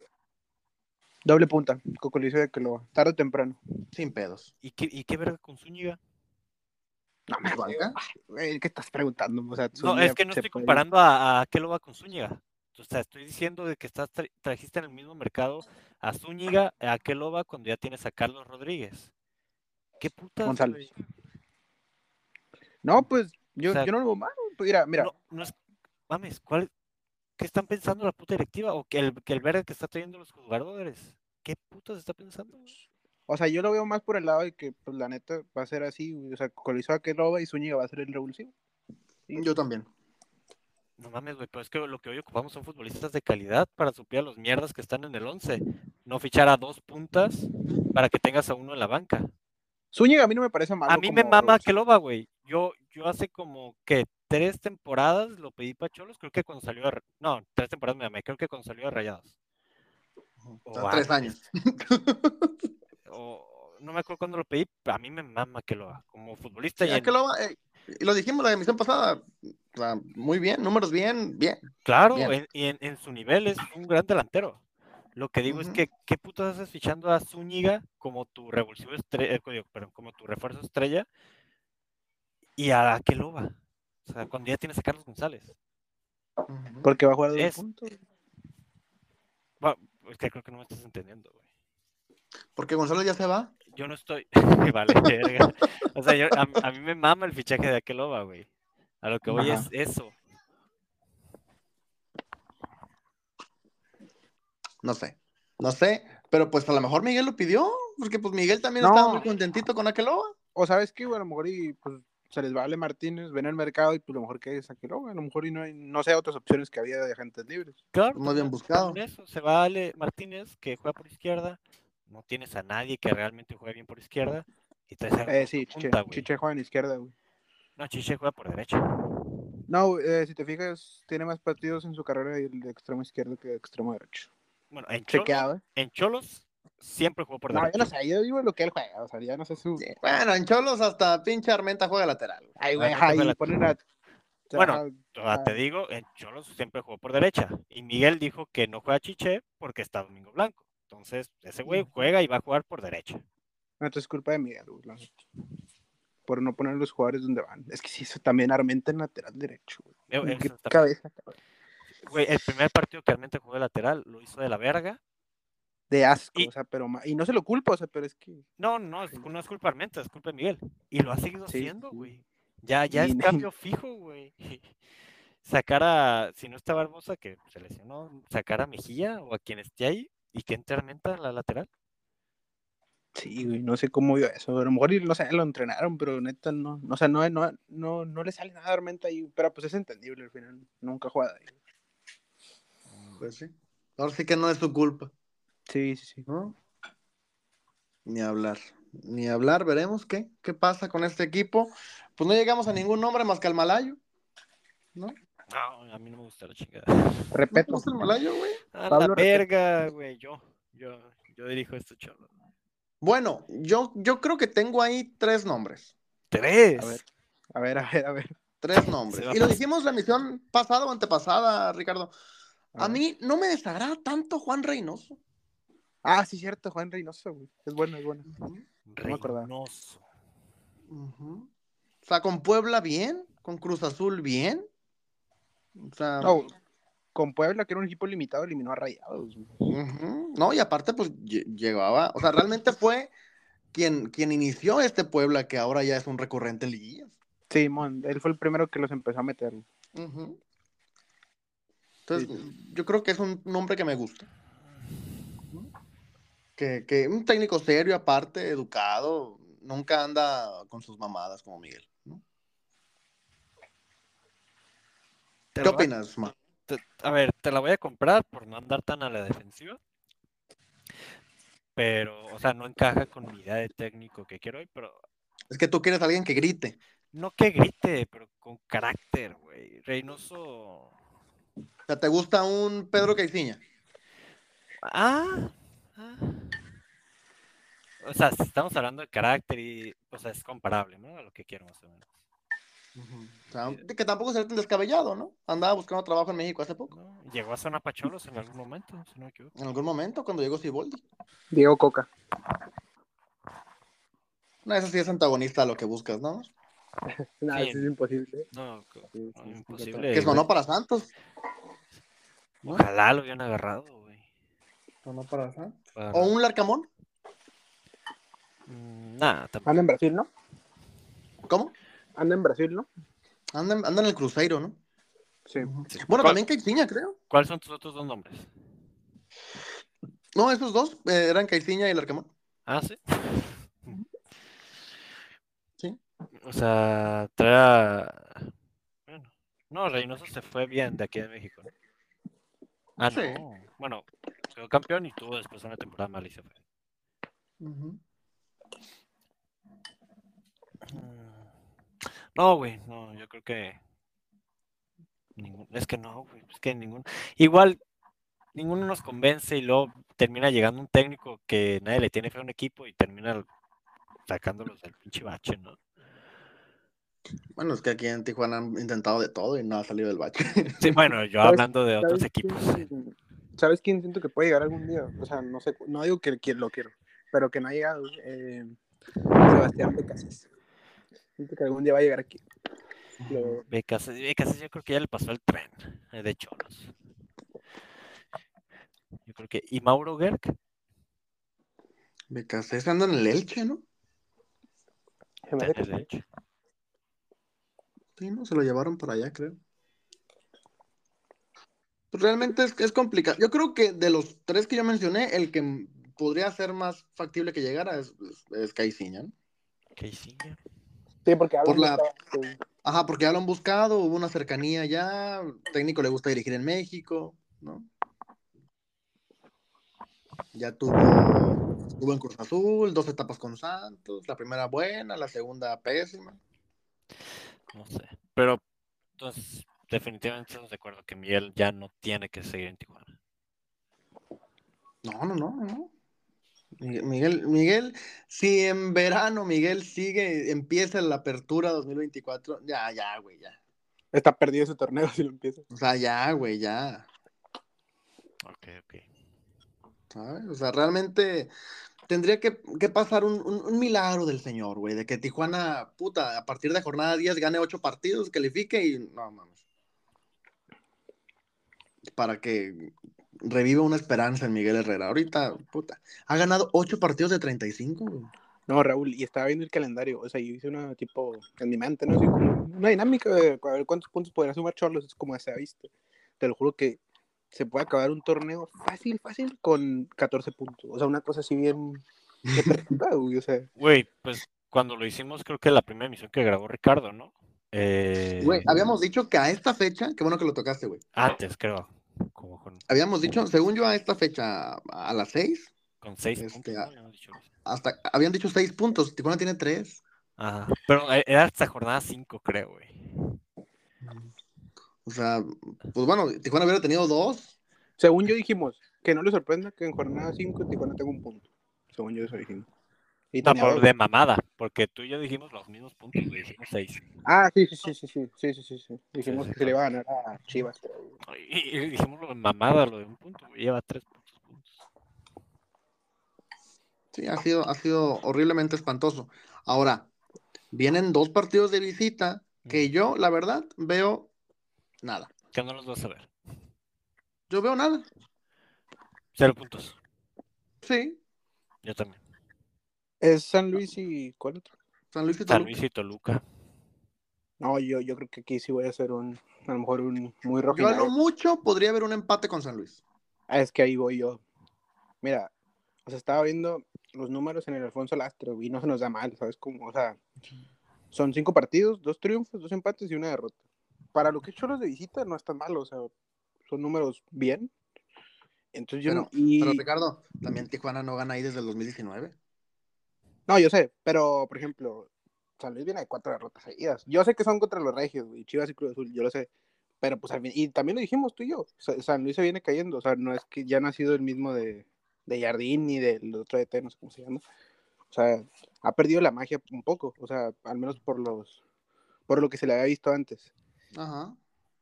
doble punta. Cocolizo de que lo tarde o temprano. Sin pedos. ¿Y qué, y qué verga con Zúñiga? No, me. Güey, ¿Qué estás preguntando? O sea, No, es que no estoy puede- comparando a, a Keloba con Zúñiga. O sea, estoy diciendo de que estás tra- trajiste en el mismo mercado a Zúñiga, a Keloba, cuando ya tienes a Carlos Rodríguez. ¿Qué? González. güey? No, pues yo, O sea, yo no lo veo malo. Pues, mira, mira. No, no es. Mames, ¿cuál? ¿Qué están pensando la puta directiva? ¿O que el, que el verga que está trayendo los jugadores? ¿Qué putas está pensando? O sea, yo lo veo más por el lado de que, pues la neta, va a ser así. güey. O sea, Cocolizo a Keloba y Zúñiga va a ser el revulsivo. Yo también. No mames, güey, pero es que lo que hoy ocupamos son futbolistas de calidad para suplir a los mierdas que están en el 11. No fichar a dos puntas para que tengas a uno en la banca. Zúñiga a mí no me parece malo. A mí me mama. Keloba, güey. Yo, yo hace como que tres temporadas lo pedí para Cholos, creo que cuando salió de... No, tres temporadas me amé, creo que cuando salió de Rayados. O sea, tres años. O, no me acuerdo cuándo lo pedí, pero a mí me mama Keloba como futbolista. y Ya en- Keloba, eh, y lo dijimos la emisión pasada, muy bien, números bien, bien. Claro, Bien. en, y en, en su nivel es un gran delantero. Lo que digo es que, ¿qué putas haces fichando a Zúñiga como tu revulsivo estrella, perdón, como tu refuerzo estrella y a Keloba? O sea, cuando ya tienes a Carlos González. Porque va a jugar de Es- punto. Es que creo que no me estás entendiendo, güey. Porque Gonzalo ya se va. Yo no estoy. vale, verga. O sea, yo- a, a mí me mama el fichaje de Akeloba, güey. A lo que voy Ajá. es eso. No sé, no sé, pero pues a lo mejor Miguel lo pidió, porque pues Miguel también No. estaba muy contentito con Akeloba. O sabes qué, güey, a lo mejor y pues se les vale Martínez, ven al mercado y pues a lo mejor que es. A lo mejor y no hay, no sé, otras opciones que había de agentes libres. Claro. Muy bien también- buscado. eso. Se va Ale Martínez, que juega por izquierda. No tienes a nadie que realmente juegue bien por izquierda. Y traes a Eh, sí, Chiche, punta. Chiche juega en izquierda, güey. No, Chiche juega por derecha. No, eh, si te fijas, tiene más partidos en su carrera el de extremo izquierdo que de extremo derecho. Bueno, en Cholos, Chequeado, ¿eh? en Cholos siempre jugó por No, derecha. yo no sé, yo digo lo que él juega, o sea, ya no sé su... Sí, Bueno, en Cholos hasta pinche Armenta juega lateral. güey. Ay, güey, Ah, ahí la- ponen a... Bueno, Ah, Ah. te digo, en Cholos siempre jugó por derecha. Y Miguel dijo que no juega Chiche porque está Domingo Blanco. Entonces, ese güey juega y va a jugar por derecha. No, esto es culpa de Miguel, güey. Por no poner los jugadores donde van. Es que sí, eso también Armenta en lateral derecho, güey. Eh, Qué cabeza, cabrón. Güey, el primer partido que realmente jugó de lateral lo hizo de la verga. De asco, Y- o sea, pero... Y no se lo culpo, o sea, pero es que... No, no, es- no es culpa de Armenta, es culpa de Miguel. Y lo ha seguido Sí, haciendo, sí. güey. Ya, ya Y es no- cambio fijo, güey. Sacar a, si no está Barbosa, que se lesionó, sacar a Mejía o a quien esté ahí y que entre Armenta a la lateral. Sí, güey, no sé cómo vio eso. A lo mejor, no sé, lo entrenaron, pero neta, no, no o sea, no, no, no, no le sale nada a Armenta ahí, pero pues es entendible al final, nunca juega ahí. Pues sí. Ahora sí que no es su culpa, Sí, sí, sí. ¿no? Ni hablar. Ni hablar, veremos qué, qué pasa con este equipo. Pues no llegamos a ningún nombre más que al Malayo. ¿No? No, a mí no me gusta la chingada. ¿No gusta el Malayo, güey? A la verga, güey. Yo, yo, yo dirijo esto, cholo. Bueno, yo, yo creo que tengo ahí tres nombres. Tres. A ver. A ver, a ver, a ver. Tres nombres. Y lo dijimos la emisión pasada o antepasada, Ricardo. A mí no me desagrada tanto Juan Reynoso. Ah, sí, cierto, Juan Reynoso, güey. Es bueno, es bueno. me. Reynoso. Ujú. O sea, con Puebla bien, con Cruz Azul bien. O sea, No, con Puebla, que era un equipo limitado, eliminó a Rayados. no, y aparte, pues lle- llegaba, o sea, realmente fue quien, quien inició este Puebla que ahora ya es un recurrente en liguillas. Sí, mon, él fue el primero que los empezó a meter. Entonces, yo creo que es un nombre que me gusta. Que, que un técnico serio, aparte, educado, nunca anda con sus mamadas como Miguel. ¿no? Te ¿Qué opinas, Ma? a ver, te la voy a comprar por no andar tan a la defensiva. Pero, o sea, no encaja con mi idea de técnico que quiero hoy, pero Es que tú quieres a alguien que grite. no que grite, pero con carácter, güey. Reynoso. O sea, ¿te gusta un Pedro Caiciña? Ah, ah. O sea, si estamos hablando de carácter y, o sea, es comparable, ¿no? A lo que quiero más o menos. O sea, de que tampoco sería tan descabellado, ¿no? Andaba buscando trabajo en México hace poco. ¿no? Llegó a Zona Pacholos en algún momento, si no me equivoco. En algún momento, cuando llegó Siboldi. Diego Coca. No, eso sí es antagonista a lo que buscas, ¿no? Nada, Sí. eso es imposible. No, Sí, no, sí, imposible. Que sonó para Santos. ¿no? Ojalá lo hubieran agarrado, güey. Sonó para Santos. O un Larcamón. Mm, Nah, tampoco. En Brasil, ¿no? ¿Cómo? Anda en Brasil, ¿no? Anda, anda en el Cruzeiro, ¿no? Sí. Sí. Bueno, ¿Cuál- también Caiciña, creo. ¿Cuáles son tus otros dos nombres? No, esos dos eh, eran Caiciña y Larcamón. Ah, sí. Sí. O sea, trae a... Bueno, no, Reynoso se fue bien de aquí de México. ¿no? Ah, Sí. no. Bueno, quedó campeón y tuvo después una temporada mala y se fue. Mm. No, güey, no, yo creo que. ningún- Es que no, güey, es que ningún. Igual, ninguno nos convence y luego termina llegando un técnico que nadie le tiene fe a un equipo y termina sacándolos del pinche bache, ¿no? Bueno, es que aquí en Tijuana han intentado de todo y no ha salido del bache. Sí, bueno, yo ¿Sabes- hablando de otros ¿Sabes equipos. quién- ¿Sabes quién siento que puede llegar algún día? O sea, no sé, no digo que lo quiero, pero que no ha llegado. eh, Sebastián Becases. Siento que algún día va a llegar aquí. Lo- Becas, Becas, yo creo que ya le pasó el tren eh, de Cholos. Yo creo que. ¿Y Mauro Gerg? Me casé, se anda en el Elche, ¿no? En el Elche. Sí, ¿no? Se lo llevaron para allá, creo. Pues realmente es, es complicado. Yo creo que de los tres que yo mencioné, el que podría ser más factible que llegara es, es, es Caiciña, ¿no? Caiciña. Sí, porque Por la- Ajá, porque ya lo han buscado, hubo una cercanía ya, el técnico le gusta dirigir en México, ¿no? Ya tuvo, estuvo en Cruz Azul, dos etapas con Santos, la primera buena, la segunda pésima. No sé. Pero, entonces, definitivamente estamos de acuerdo que Miguel ya no tiene que seguir en Tijuana. No, no, no, no. Miguel, Miguel, si en verano Miguel sigue, empieza la apertura 2024, ya, ya, güey, ya. Está perdido ese torneo si lo empieza. O sea, ya, güey, ya. Ok, ok. ¿Sabes? O sea, realmente tendría que, que pasar un, un- un milagro del señor, güey, de que Tijuana, puta, a partir de jornada 10 gane 8 partidos, califique y no mames. Para que reviva una esperanza en Miguel Herrera. Ahorita, puta, ha ganado 8 partidos de 35, güey. No, Raúl, y estaba viendo el calendario. O sea, yo hice una tipo en mi mente, ¿no? Así como una dinámica de a ver cuántos puntos podría sumar Cholos. Es como se ha visto. Te lo juro que se puede acabar un torneo fácil, fácil con 14 puntos. O sea, una cosa así bien. güey, O sea, Güey, pues cuando lo hicimos, creo que la primera emisión que grabó Ricardo, ¿no? Eh, Güey, habíamos dicho que a esta fecha, qué bueno que lo tocaste, güey. Antes, creo. Como con, Habíamos dicho, según yo, a esta fecha, a las 6, con seis Este, puntos, ¿no? Habíamos dicho eso. hasta, habían dicho 6 puntos, Tijuana tiene 3. Ajá. Pero eh, era hasta jornada 5, creo, güey. O sea, pues bueno, Tijuana hubiera tenido 2. según yo dijimos, que no le sorprenda que en jornada 5 Tijuana tenga un punto. Según yo eso dijimos. Y No, por de mamada, porque tú y yo dijimos los mismos puntos, güey, dijimos 6. Ah, sí, sí, sí, sí, sí, sí, sí, sí, sí. Dijimos sí, que se le iba a ganar a Chivas. Y, y dijimos lo de mamada, lo de un punto, güey, lleva 3 puntos. puntos. Sí, ha sido, ha sido horriblemente espantoso. Ahora, vienen dos partidos de visita que yo, la verdad, veo nada. Que no los vas a ver. Yo veo nada. Cero puntos. Sí, Yo también. Es San Luis y ¿cuál otro? San Luis y San Toluca. Luis y Toluca. No, yo, yo creo que aquí sí voy a hacer un, a lo mejor un muy rojo. Yo a lo mucho podría haber un empate con San Luis. Ah, es que ahí voy yo. Mira, o sea, estaba viendo los números en el Alfonso Lastro y no se nos da mal, ¿sabes? Como, o sea, son cinco partidos, dos triunfos, dos empates y una derrota. Para lo que he hecho los de visita no es tan malo, o sea, son números bien. Entonces yo Pero, no. y- pero, Ricardo, también Tijuana no gana ahí desde el 2019. No, yo sé, pero por ejemplo, San Luis viene de cuatro derrotas seguidas. Yo sé que son contra los Regios, güey, Chivas y Cruz Azul, yo lo sé. Pero pues al fin- y también lo dijimos tú y yo, Sa- San Luis se viene cayendo, o sea, no es que ya no ha sido el mismo de, de Jardín ni del otro DT, no sé cómo se llama. O sea, ha perdido la magia un poco, o sea, al menos por los por lo que se le había visto antes. Ajá.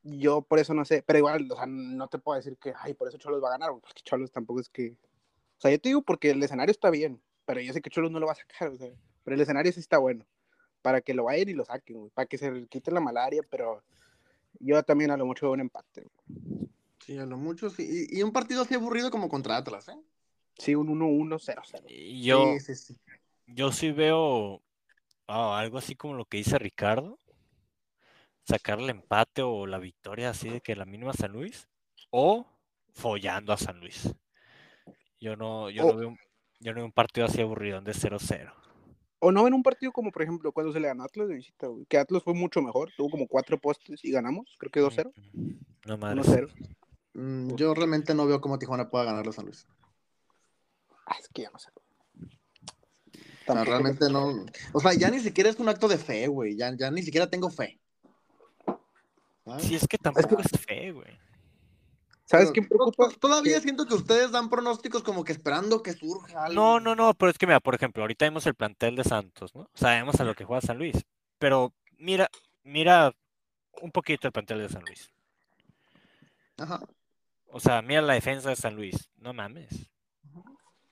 Yo por eso no sé, pero igual, o sea, no te puedo decir que, ay, por eso Cholos va a ganar, porque Cholos tampoco es que... O sea, yo te digo porque el escenario está bien, pero yo sé que Cholos no lo va a sacar, o sea, pero el escenario sí está bueno, para que lo vayan y lo saquen, güey, para que se quite la malaria, pero yo también a lo mucho veo un empate, güey. Sí, a lo mucho sí. Y, y un partido así aburrido como contra Atlas, ¿eh? Sí, un 1-1-0-0. Y Yo, Sí, sí, sí. yo sí veo ah, algo así como lo que dice Ricardo, sacar el empate o la victoria así de que la mínima San Luis, o follando a San Luis. Yo no, yo no veo un, yo no veo un partido así aburrido de 0-0. O no en un partido como, por ejemplo, cuando se le ganó a Atlas de visita, güey, que Atlas fue mucho mejor, tuvo como cuatro postes y ganamos, creo que 2-0, No madre. 1-0. Mm, yo realmente no veo cómo Tijuana pueda ganarle a San Luis. Ah, es que ya no sé. O sea, Tampoco- realmente no. O sea, ya ni siquiera es un acto de fe, güey. Ya, ya ni siquiera tengo fe. ¿Sabes? Sí, es que tampoco es fe, güey. ¿Sabes qué me preocupa? to- Todavía Que- siento que ustedes dan pronósticos como que esperando que surja algo. No, no, no, pero es que mira, por ejemplo, ahorita vemos el plantel de Santos, ¿no? Sabemos a lo que juega San Luis, pero mira, mira un poquito el plantel de San Luis. Ajá. O sea, mira la defensa de San Luis, no mames.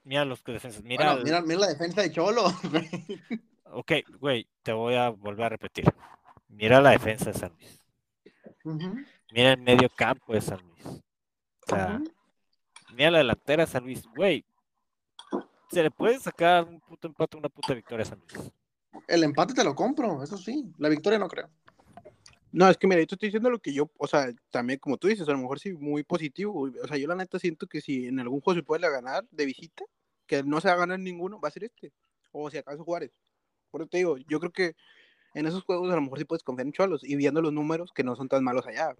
Mira los que defensas, mira, Bueno, mira, mira la defensa de Cholo. ok, güey, te voy a volver a repetir. Mira la defensa de San Luis. Mira el medio campo de San Luis. O sea, la delantera de San Luis, güey. Se le puede sacar un puto empate, una puta victoria a San Luis. El empate te lo compro, eso sí. La victoria no creo. No, es que mira, yo te estoy diciendo lo que yo, o sea, también como tú dices, a lo mejor sí, muy positivo. O sea, yo la neta siento que si en algún juego se puede ganar de visita, que no se va a ganar ninguno, va a ser este. O si acaso Juárez. Por eso te digo, yo creo que en esos juegos a lo mejor sí puedes confiar en Cholos y viendo los números que no son tan malos allá.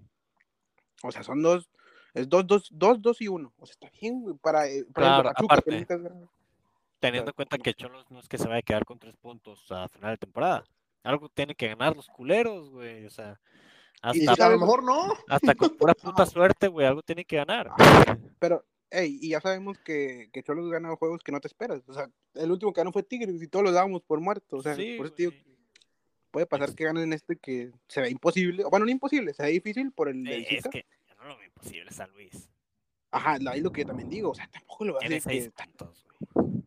O sea, son dos, es dos, dos, dos, dos y uno. O sea, está bien, güey, para, eh, por Claro, Pachuca, que aparte. nunca. Teniendo en cuenta que Cholos no es que se vaya a quedar con tres puntos a final de temporada. Algo tienen que ganar los culeros, güey. O sea, Y hasta, a lo mejor no. hasta con pura puta suerte, güey, algo tienen que ganar. Pero, hey, y ya sabemos que, que Cholos gana juegos que no te esperas. O sea, el último que ganó fue Tigres y todos los dábamos por muertos. O sea, Sí, por eso güey. puede pasar que ganen este que se ve imposible. o Bueno, no imposible, se ve difícil por el Eh, es que lo imposible, San Luis. Ajá, ahí lo que yo también digo. O sea, tampoco lo va a hacer seis que... puntos, güey.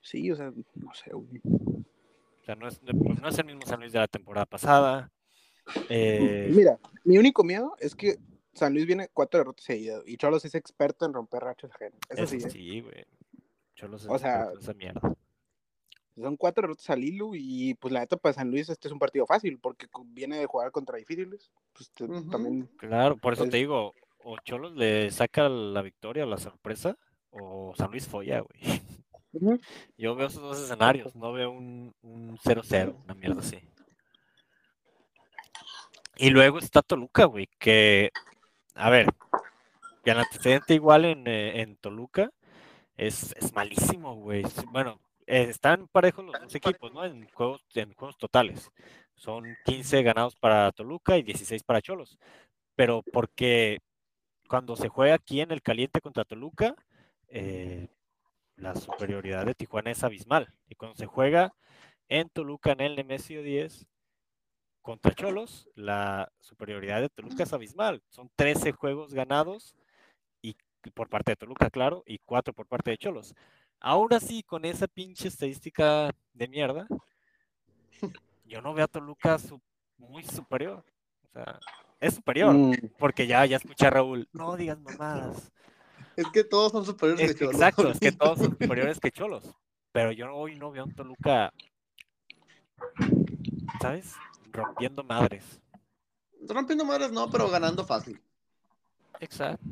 Sí, o sea, no sé, güey. O sea, no es, no es el mismo San Luis de la temporada pasada. Eh, Mira, mi único miedo es que San Luis viene cuatro derrotas seguidas y Cholos es experto en romper rachas ajenas. Eso eso sí, ¿eh? sí, güey. Cholos O es sea, experto en esa mierda. Son cuatro derrotas al hilo y pues la neta para San Luis este es un partido fácil porque viene de jugar contra difíciles. Pues también Claro, por eso es- te digo, o Cholos le saca la victoria o la sorpresa, o San Luis folla, güey. Yo veo esos dos escenarios, no veo un un 0-0, una mierda así. Y luego está Toluca, güey, que, a ver, que el antecedente igual en, eh, en Toluca es, es malísimo, güey. Bueno, están parejos los dos equipos, ¿no? En juegos, en juegos totales. Son 15 ganados para Toluca y 16 para Cholos. Pero porque cuando se juega aquí en el caliente contra Toluca, eh, la superioridad de Tijuana es abismal. Y cuando se juega en Toluca en el Nemesio 10 contra Cholos, la superioridad de Toluca es abismal. Son 13 juegos ganados y por parte de Toluca, claro, y 4 por parte de Cholos. Aún así, con esa pinche estadística de mierda, yo no veo a Toluca su- muy superior. O sea, es superior, Mm, porque ya, ya escuché a Raúl, no digas mamadas. Es que todos son superiores Es- que Cholo. exacto, es que todos son superiores que Cholos. Pero yo hoy no veo a un Toluca, ¿sabes? rompiendo madres. Rompiendo madres no, pero ganando fácil. Exacto.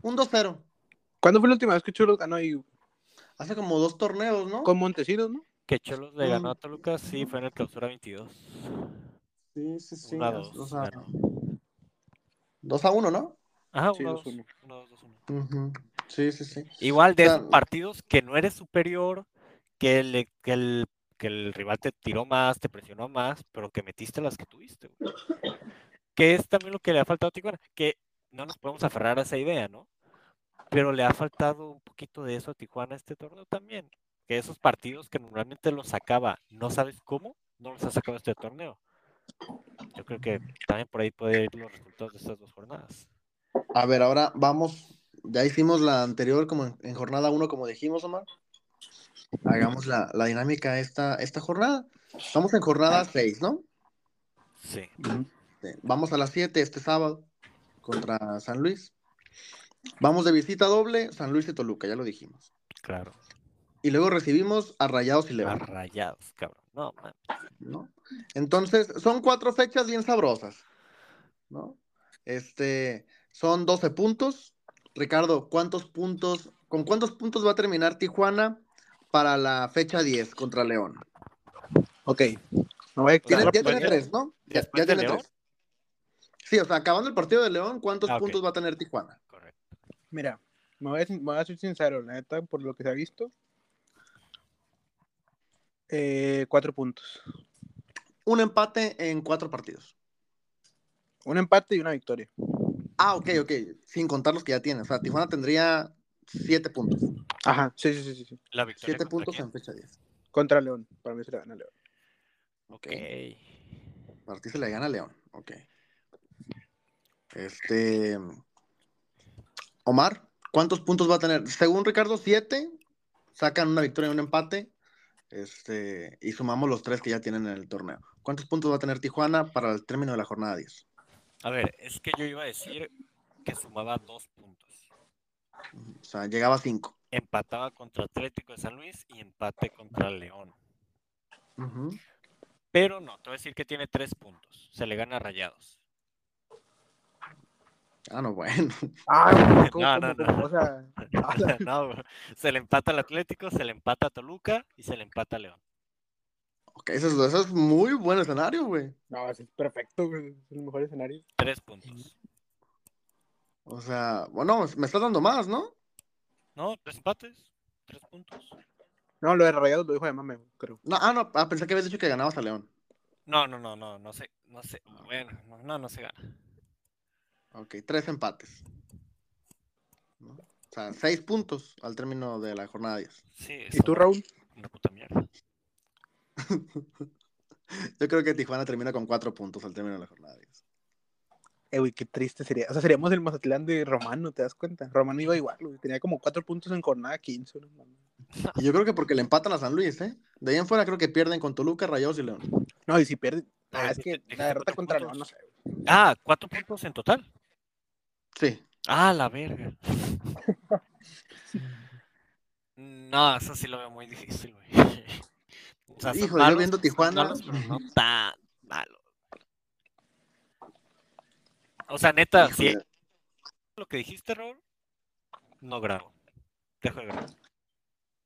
Un 2-0. ¿Cuándo fue la última vez que Cholos ganó ahí? Hace como dos torneos, ¿no? Con Montesinos, ¿no? Que Cholos le ganó a Toluca, sí, fue en el clausura 22. Sí, sí, sí. Una, o dos, sea, ganó. 2 a 1, ¿no? Ajá, Sí, uno, dos, dos, uno. uno, dos, dos, uno. Sí, sí, sí. Igual de O sea, esos partidos que no eres superior, que el, que el, que el rival te tiró más, te presionó más, pero que metiste las que tuviste, güey. Que es también lo que le ha faltado a Tijuana, que no nos podemos aferrar a esa idea, ¿no? Pero le ha faltado un poquito de eso a Tijuana este torneo también. Que esos partidos que normalmente los sacaba, no sabes cómo, no los ha sacado este torneo. Yo creo que también por ahí pueden ir los resultados de estas dos jornadas. A ver, ahora vamos. Ya hicimos la anterior como en, en jornada 1, como dijimos, Omar. Hagamos la, la dinámica esta, esta jornada. Estamos en jornada 6, ¿no? Sí, Sí. Vamos a las 7 este sábado contra San Luis. Vamos de visita doble, San Luis y Toluca, ya lo dijimos. claro. Y luego recibimos a Rayados y A León, rayados, cabrón. No, man. ¿no? Entonces, son cuatro fechas bien sabrosas, ¿no? Este, son 12 puntos. Ricardo, ¿cuántos puntos, con cuántos puntos va a terminar Tijuana para la fecha 10 contra León? Ok. Me voy a Tiene- ya tiene tres, ¿no? Ya, tiene León. tres. Sí, o sea, acabando el partido de León, ¿cuántos Ah, puntos va a tener Tijuana? Mira, me voy, a, me voy a ser sincero, la neta, por lo que se ha visto. Eh, cuatro puntos. Un empate en cuatro partidos. Un empate y una victoria. Ah, ok, ok. Sin contar los que ya tiene. O sea, Tijuana tendría siete puntos. Ajá, sí, sí, sí, sí. La victoria Siete puntos quién? en fecha 10. Contra León. Para mí se le gana a León. Ok. Martí se le gana a León. Ok. Este. Omar, ¿cuántos puntos va a tener? Según Ricardo, siete. Sacan una victoria y un empate. Este, y sumamos los tres que ya tienen en el torneo. ¿Cuántos puntos va a tener Tijuana para el término de la jornada 10? A ver, es que yo iba a decir que sumaba dos puntos. O sea, llegaba a cinco. Empataba contra Atlético de San Luis y empate contra León. Pero no, te voy a decir que tiene tres puntos. Se le gana a Rayados. Ah, no, bueno. Ah, No, no, no. O sea, no, se le empata al Atlético, se le empata a Toluca y se le empata a León. Ok, eso es, eso es muy buen escenario, güey. no, es perfecto, güey. Es el mejor escenario. Tres puntos. O sea, bueno, me estás dando más, ¿no? ¿No? ¿Tres empates? ¿Tres puntos? No, lo de Rayados lo dijo de mame, creo. No, ah, no, ah, pensé que habías dicho que ganabas a León. No, no, no, no, no sé, no sé. Bueno, no, no, no se gana. Ok, tres empates. ¿No? O sea, seis puntos al término de la jornada 10. Sí, ¿Y tú, Raúl? Una puta mierda. Yo creo que Tijuana termina con cuatro puntos al término de la jornada 10. Eh, güey, qué triste sería. O sea, seríamos el Mazatlán de Romano, ¿te das cuenta? Romano iba igual, güey. Tenía como cuatro puntos en jornada 15. no. Y yo creo que porque le empatan a San Luis, ¿eh? De ahí en fuera creo que pierden con Toluca, Rayados y León. No, y si pierde. No, Ah, es que la derrota contra. León, no sé. Ah, cuatro puntos en total. Sí. Ah, la verga. No, eso sí lo veo muy difícil, güey. O sea, Híjole, yo viendo Tijuana- malos, pero no tan malo. O sea, neta, si Híjole. lo que dijiste, Raúl, no grabo. Dejo de grabar.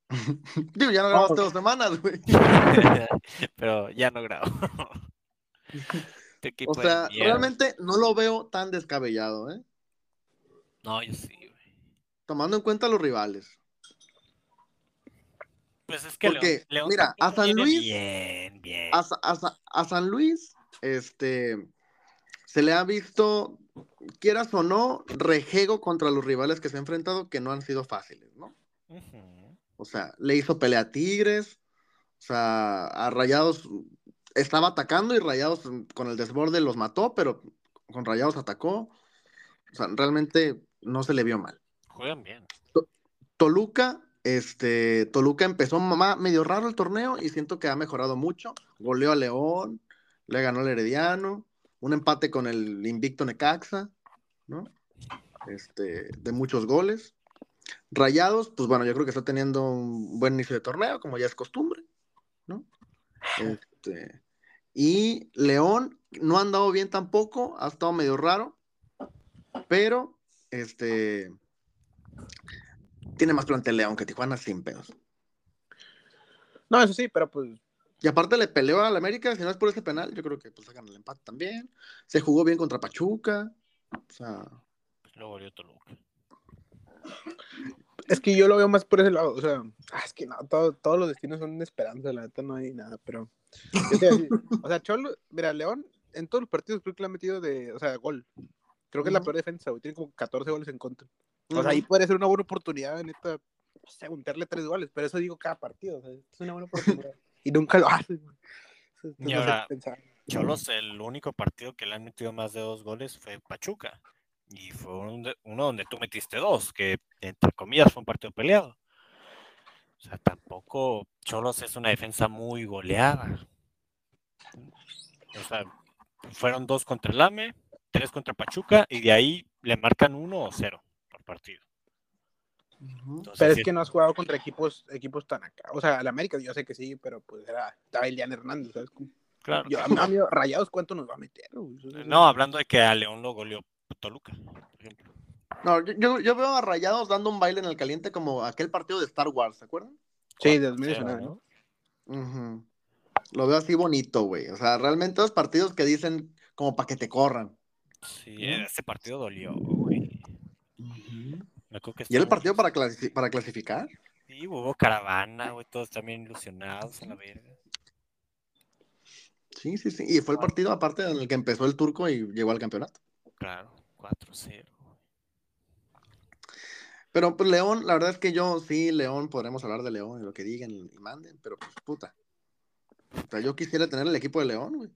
Digo, ya no grabaste dos semanas, güey. pero ya no grabo. Este O de sea, realmente no lo veo tan descabellado, ¿eh? No, yo sí, güey. Tomando en cuenta los rivales. Pues es que Porque, León, León mira, a San Luis- Bien, bien. A, Sa- a Sa- a San Luis, este, se le ha visto, quieras o no, rejego contra los rivales que se ha enfrentado que no han sido fáciles, ¿no? O sea, le hizo pelea a Tigres, o sea, a Rayados estaba atacando y Rayados con el desborde los mató, pero con Rayados atacó. O sea, realmente no se le vio mal. Juegan bien. Toluca, este, Toluca empezó ma- medio raro el torneo y siento que ha mejorado mucho. Goleó a León, le ganó al Herediano, un empate con el invicto Necaxa, ¿no? Este, de muchos goles. Rayados, pues bueno, yo creo que está teniendo un buen inicio de torneo, como ya es costumbre, ¿no? Este, Y León no ha andado bien tampoco, ha estado medio raro, pero este tiene más plantel León que Tijuana sin pedos. No, eso sí, pero pues. Y aparte le peleó al América, si no es por ese penal, yo creo que pues sacan el empate también. Se jugó bien contra Pachuca. O sea. Luego volvió Toluca. Es que yo lo veo más por ese lado. O sea, ah, es que no, todo- todos los destinos son de esperanza, la neta no hay nada, pero. yo te iba a decir, o sea, Cholo, mira, León, en todos los partidos creo que le ha metido de. O sea, gol. Creo que es la peor defensa, güey. Tiene como 14 goles en contra. O sea, ahí podría ser una buena oportunidad, neta, no sé, tres goles, pero eso digo cada partido, o sea, es una buena oportunidad. y nunca lo hacen. güey. Y hace ahora. Cholos, el único partido que le han metido más de dos goles fue Pachuca. Y fue un de- uno donde tú metiste dos, que entre comillas fue un partido peleado. O sea, tampoco Cholos es una defensa muy goleada. O sea, fueron dos contra el AME, tres contra Pachuca, y de ahí le marcan uno o cero por partido. Entonces, Pero es sí, que no has jugado contra equipos, equipos tan acá. O sea, el América yo sé que sí, pero pues era, estaba Elian Hernández, ¿sabes? claro. Yo, a mí, a mí, Rayados, ¿cuánto nos va a meter? es- No, hablando de que a León lo goleó Toluca, por ejemplo. No, yo, yo, veo a Rayados dando un baile en el caliente como aquel partido de Star Wars, ¿se acuerdan? Sí, de Cero, 2019, ¿no? Lo veo así bonito, güey. O sea, realmente los partidos que dicen como para que te corran. Sí, ¿no? ese partido dolió, güey. Me acuerdo que ¿Y era el partido para, clasi- para clasificar? Sí, hubo caravana, güey, todos también ilusionados a la verga. Sí, sí, sí. Y fue el partido aparte en el que empezó el turco y llegó al campeonato. Claro, 4-0. güey. Pero pues León, la verdad es que yo sí, León, podremos hablar de León y lo que digan y manden, pero pues puta. O sea, yo quisiera tener el equipo de León, güey.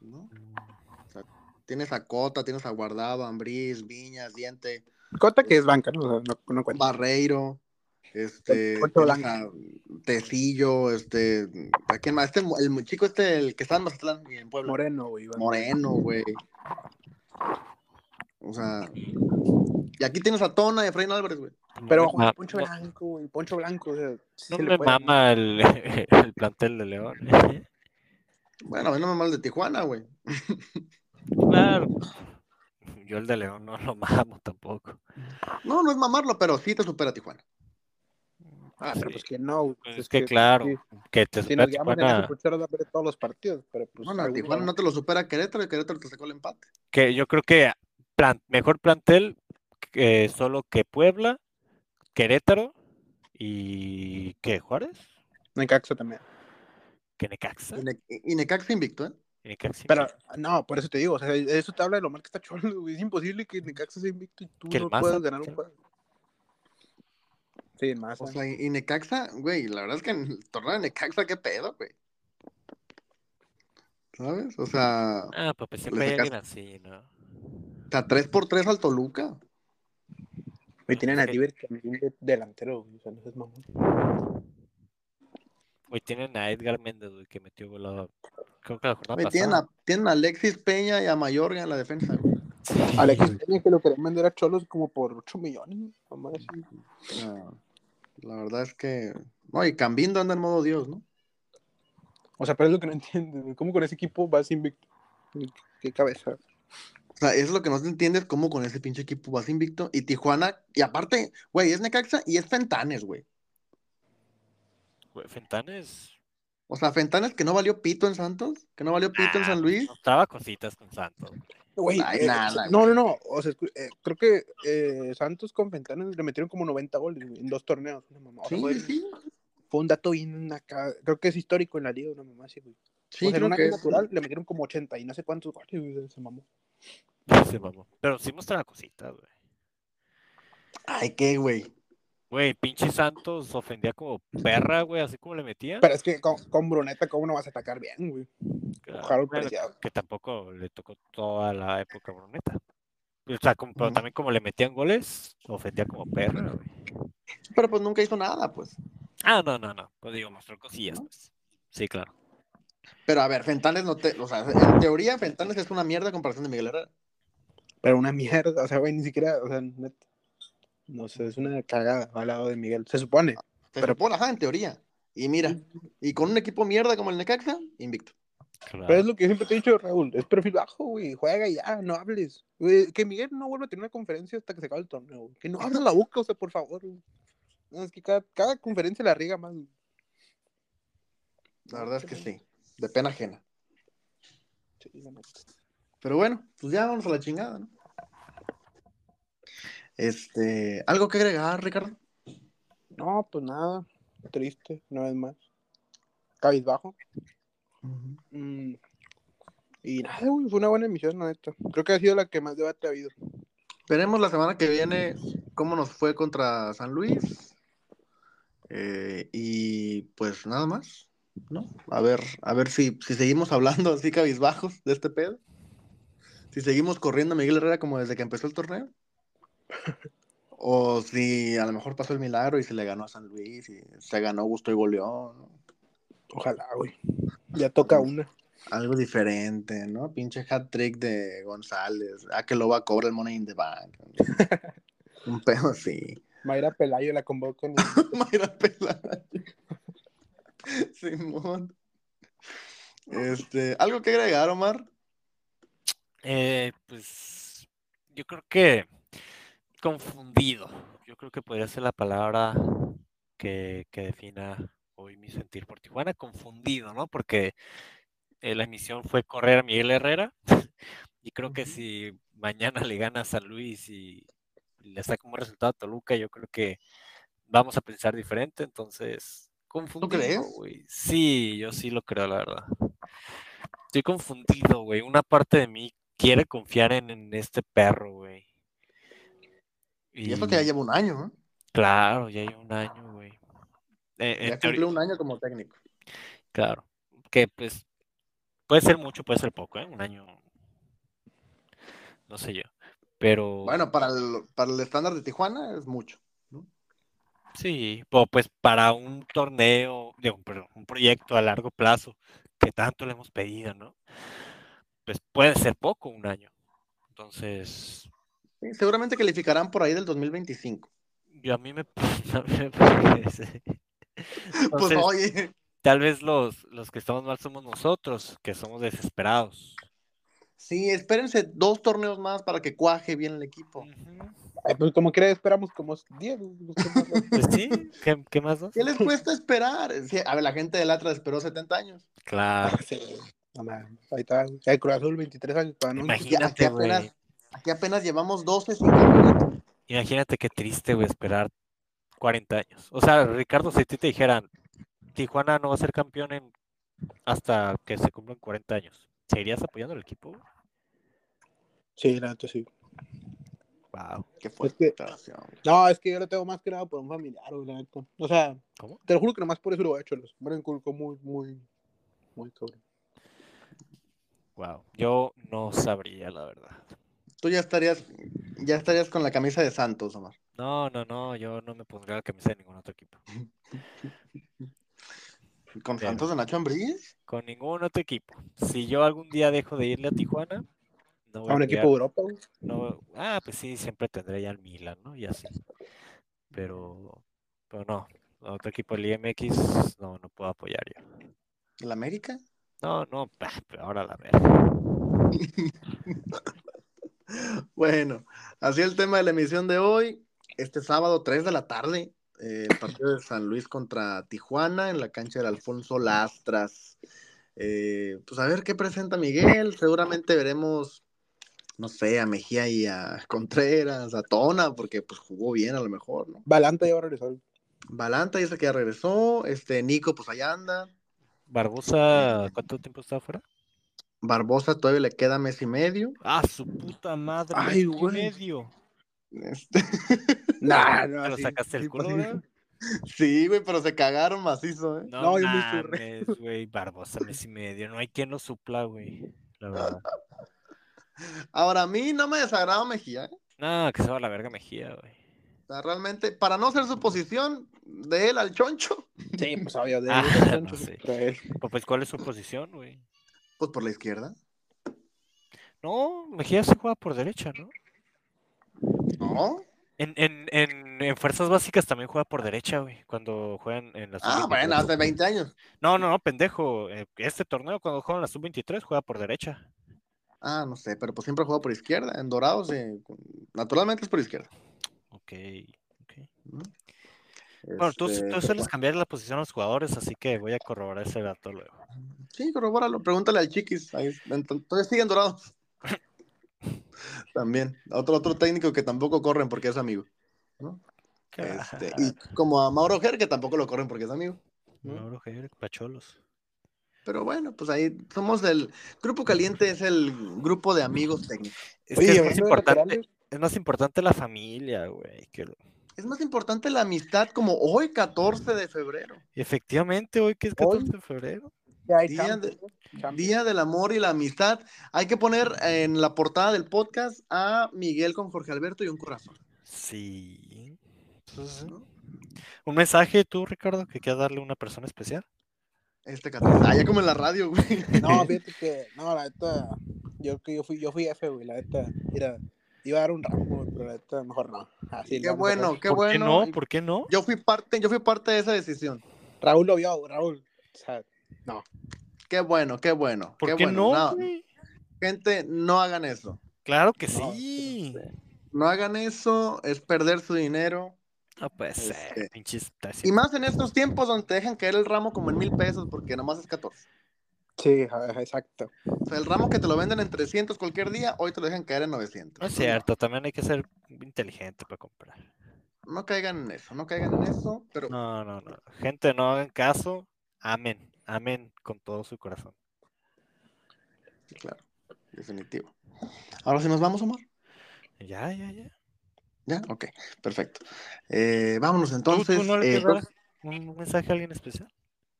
¿No? Tienes a Cota, tienes a Guardado, Ambriz, Viñas, Diente, Cota que es banca, ¿no? O sea, no, no cuenta. Barreiro, este, Poncho tienes Blanco. a Tecillo, este, ¿a quién más? Este, el chico este, el que está en Mazatlán y en Puebla. Moreno, güey. Moreno, güey. O sea, y aquí tienes a Tona y a Efraín Álvarez, güey. Pero No Poncho no- Blanco, güey. Poncho Blanco, o sea, sí no se le me puede mama el, el plantel de León. ¿eh? Bueno, a mí no me mal de Tijuana, güey. Claro. Yo el de León no lo mamo tampoco. No, no es mamarlo, pero sí te supera Tijuana. Ah, pero Sí. pues que no. güey. Pues es que claro, sí, que te Si nos supera llaman en Tijuana, ver todos los partidos, pero pues. No, no, seguro Tijuana no. te lo supera Querétaro y Querétaro te sacó el empate. que yo creo que plan- mejor plantel que solo que Puebla, Querétaro y ¿qué? Juárez, Necaxa también. que Necaxa. Y, Ne- y Necaxa invicto, ¿eh? Necaxa Pero, no, por eso te digo, o sea, eso te habla de lo mal que está Cholo, güey. Es imposible que Necaxa sea invicto y tú no Maza, puedas ganar un juego. Sí, Maza. O sea, y Necaxa, güey, la verdad es que en el torneo de Necaxa, qué pedo, güey. ¿Sabes? O sea, Ah, pues, pues siempre hay alguien así, ¿no? o sea, 3 por 3 al Toluca. Güey, tienen a Diver también de delantero, güey. O sea, no es mamón. Güey, tienen a Edgar Méndez, güey, que metió golado. Creo que la jornada tienen, a, tienen a Alexis Peña y a Mayorga en la defensa, güey. Sí, Alexis. Peña que lo querían vender a Cholos como por 8 millones, mamá, así. O sea, la verdad es que. No, y Cambindo anda en modo Dios, ¿no? O sea, pero es lo que no entiendo, güey. ¿Cómo con ese equipo vas invicto? Qué cabeza. O sea, eso es lo que no se entiende, es cómo con ese pinche equipo vas invicto. Y Tijuana, y aparte, güey, es Necaxa y es Fentanes, güey. Fentanes. O sea, Fentanes que no valió pito en Santos, que no valió pito en Ah, San Luis. Notaba cositas con Santos. Güey, Ay, eh, nada, no, no, no. O sea, eh, creo que eh, Santos con Fentanes le metieron como 90 goles en dos torneos. Una mamá. O sea, Sí, fue, sí. fue un dato bien acá. Creo que es histórico en la liga, una mamá así, güey. Sí, o sea, en creo un que año es. natural le metieron como 80 y no sé cuántos goles, güey, se mamó. Se mamó. Pero sí mostraba cositas, güey. Ay, qué, güey. Güey, pinche Santos ofendía como perra, güey, así como le metía. Pero es que con, con Bruneta, ¿cómo no vas a atacar bien, güey? Claro, bueno, Preciado. que tampoco le tocó toda la época Bruneta. O sea, como- pero también como le metían goles, ofendía como perra, güey. Pero pues nunca hizo nada, pues. Ah, no, no, no. Pues digo, mostró cosillas, pues. Sí, claro. Pero a ver, Fentanes no te. O sea, en teoría, Fentanes es una mierda a comparación de Miguel Herrera. Pero una mierda, o sea, güey, ni siquiera, o sea, neta. No sé, es una cagada al lado de Miguel. Se supone. Se Pero- supone, ajá, en teoría. Y mira, y con un equipo mierda como el Necaxa, invicto. Pero es lo que siempre te he dicho, Raúl. Es perfil bajo, güey. Juega y ya, no hables. Güey, que Miguel no vuelva a tener una conferencia hasta que se acabe el torneo. güey. Que no abra la boca, o sea, por favor. güey. No, es que cada, cada conferencia la riega más. güey. La verdad es que sí. De pena ajena. Pero bueno, pues ya vamos a la chingada, ¿no? Este, ¿algo que agregar, Ricardo? No, pues nada. Triste, una vez más. Cabizbajo. Mm, Y nada, güey, fue una buena emisión, la neta. Creo que ha sido la que más debate ha habido. Veremos la semana que viene cómo nos fue contra San Luis. Eh, y pues nada más, ¿no? A ver, a ver si, si seguimos hablando así cabizbajos de este pedo. Si seguimos corriendo a Miguel Herrera como desde que empezó el torneo. O si a lo mejor pasó el milagro y se le ganó a San Luis y se ganó Gusto y goleó, ¿no? Ojalá, güey. Ya toca una. Algo diferente, ¿no? Pinche hat trick de González. Ah, que lo va a cobrar el Money in the Bank. Un pedo así. Mayra Pelayo la convocan. y- Mayra Pelayo. Simón. Este, ¿algo que agregar, Omar? Eh, pues yo creo que confundido. Yo creo que podría ser la palabra que, que defina hoy mi sentir por Tijuana. Confundido, ¿no? Porque eh, la emisión fue correr a Miguel Herrera. Y creo que si mañana le gana a San Luis y le saca un buen resultado a Toluca, yo creo que vamos a pensar diferente. Entonces, confundido, crees? Sí, yo sí lo creo, la verdad. Estoy confundido, güey. Una parte de mí quiere confiar en, en este perro, güey. Y eso que ya lleva un año, ¿no? Claro, ya hay un año, güey. Eh, Ya cumplió un año como técnico. Claro. Que pues puede ser mucho, puede ser poco, ¿eh? Un año. No sé yo. Pero Bueno, para el, para el estándar de Tijuana es mucho. sí, o pues para un torneo, digo, perdón, un proyecto a largo plazo que tanto le hemos pedido, ¿no? Pues puede ser poco un año. Entonces, Sí, seguramente calificarán por ahí del 2025. yo a mí me, a mí me parece. Pues oye, tal vez los, los que estamos mal somos nosotros, que somos desesperados. sí, espérense dos torneos más para que cuaje bien el equipo. Ay, pues como crees, esperamos como 10. güey, ¿qué más da? Pues sí, ¿qué, qué más? da? ¿Qué les cuesta esperar? Sí, a ver, la gente del Atlas esperó 70 años. Claro. Sí, no mames, ahí está. Cruz Azul 23 años para no. Imagínate. Ya, apenas, aquí apenas llevamos 12 sin campeonato. Imagínate qué triste, güey, esperar 40 años. O sea, Ricardo, si a ti te dijeran, Tijuana no va a ser campeón en, hasta que se cumplan 40 años, ¿seguirías apoyando al equipo? güey? Sí, la neta sí. Wow. ¿Qué fue? Es que- Declaración. No, es que yo lo tengo más que nada por un familiar, güey, la neta. O sea, ¿Cómo? te lo juro que nomás por eso lo he hecho. Los me inculcó muy, muy, muy cabrón. Wow. Yo no sabría, la verdad. Tú ya estarías, ya estarías con la camisa de Santos, Omar. No, no, no, yo no me pondría la camisa de ningún otro equipo. ¿Con Pero- Santos de Nacho Ambriz? Con ningún otro equipo. Si yo algún día dejo de irle a Tijuana, no voy A un equipo de Europa, no, ah, pues sí, siempre tendré ya el Milan, ¿no? Y así. Pero, pero no, otro equipo del IMX no, no puedo apoyar yo. ¿El América? No, no, pero ahora la verdad. Bueno, así el tema de la emisión de hoy. Este sábado, 3 de la tarde, eh, el partido de San Luis contra Tijuana en la cancha del Alfonso Lastras. Eh, pues a ver qué presenta Miguel. Seguramente veremos, no sé, a Mejía y a Contreras, a Tona, porque pues jugó bien a lo mejor, ¿no? Balanta ya va a regresar. Balanta dice que ya regresó. Este Nico, pues allá anda. Barbosa, ¿cuánto tiempo está afuera? Barbosa todavía le queda mes y medio. Ah, su puta madre. Ay, mes y güey. medio. Este, Nah, no, ¿Te lo sí, sacaste el culo, ¿verdad? sí, güey, pero se cagaron macizo, ¿eh? No, No, yo me güey. Barbosa, mes y medio. No hay quien lo supla, güey. La verdad. Ahora, a mí no me desagrada Mejía, ¿eh? No, que se va a la verga Mejía, güey. O sea, realmente, para no ser su posición de él al choncho, Sí, pues obvio, de Ah, de- de- no de- sé. Pues, pues, ¿cuál es su posición, güey? Pues por la izquierda. No, Mejía se juega por derecha, ¿no? No, En, en, en, en fuerzas básicas también juega por derecha, güey, cuando juegan en la Ah, bueno, hace 20 años. No, no, no, pendejo. eh, Este torneo, cuando juegan en la sub-23, juega por derecha. Ah, no sé, pero pues siempre juega por izquierda. En Dorados, eh, naturalmente es por izquierda. Ok, ok. ¿no? Bueno, tú, Este, tú sueles cambiar la posición a los jugadores, así que voy a corroborar ese dato luego. Sí, corrobóralo. Pregúntale al Chiquis. Ahí, en- todavía siguen Dorados. También. Otro, otro técnico que tampoco corren porque es amigo. ¿no? Este, y como a Mauro Ger, que tampoco lo corren porque es amigo. ¿no? Mauro Ger, Pacholos. Pero bueno, pues ahí somos el Grupo Caliente es el grupo de amigos técnicos. Es Oye, es más importante, es más importante la familia, güey. que lo- Es más importante la amistad como hoy, 14 de febrero. Efectivamente, hoy que es Hoy- 14 de febrero. Día del amor y la amistad. Hay que poner en la portada del podcast a Miguel con Jorge Alberto y un corazón. Sí. Entonces, ¿no? Un mensaje tú, Ricardo, que quieras darle a una persona especial. Este 14. Ah, ya como en la radio, güey. No, fíjate que, no, la neta, yo que yo fui, yo fui F, güey, la neta, mira, iba a dar un ramo, pero la neta, mejor no. Así Qué bueno, qué ¿Por qué bueno. no? ¿Por qué no? Yo fui parte, yo fui parte de esa decisión. Raúl lo vio, Raúl, o sea, no. Qué bueno, qué bueno. ¿Por qué qué bueno. no? Gente, no hagan eso. Claro que No, sí. No hagan eso, es perder su dinero. No puede ser, Este, pinches Y más en estos tiempos donde te dejan caer el ramo como en mil pesos porque nomás es 14. Sí, exacto. O sea, el ramo que te lo venden en 300 cualquier día, hoy te lo dejan caer en 900. No es cierto, también hay que ser inteligente para comprar. No caigan en eso, no caigan en eso, pero No, no, no. Gente, no hagan caso. Amén. Amén con todo su corazón. sí, claro, definitivo. Ahora sí nos vamos, Omar. Ya, ya, ya. Ya, ok, perfecto. Eh, vámonos ¿Tú- entonces. tú no le eh, un mensaje a alguien especial?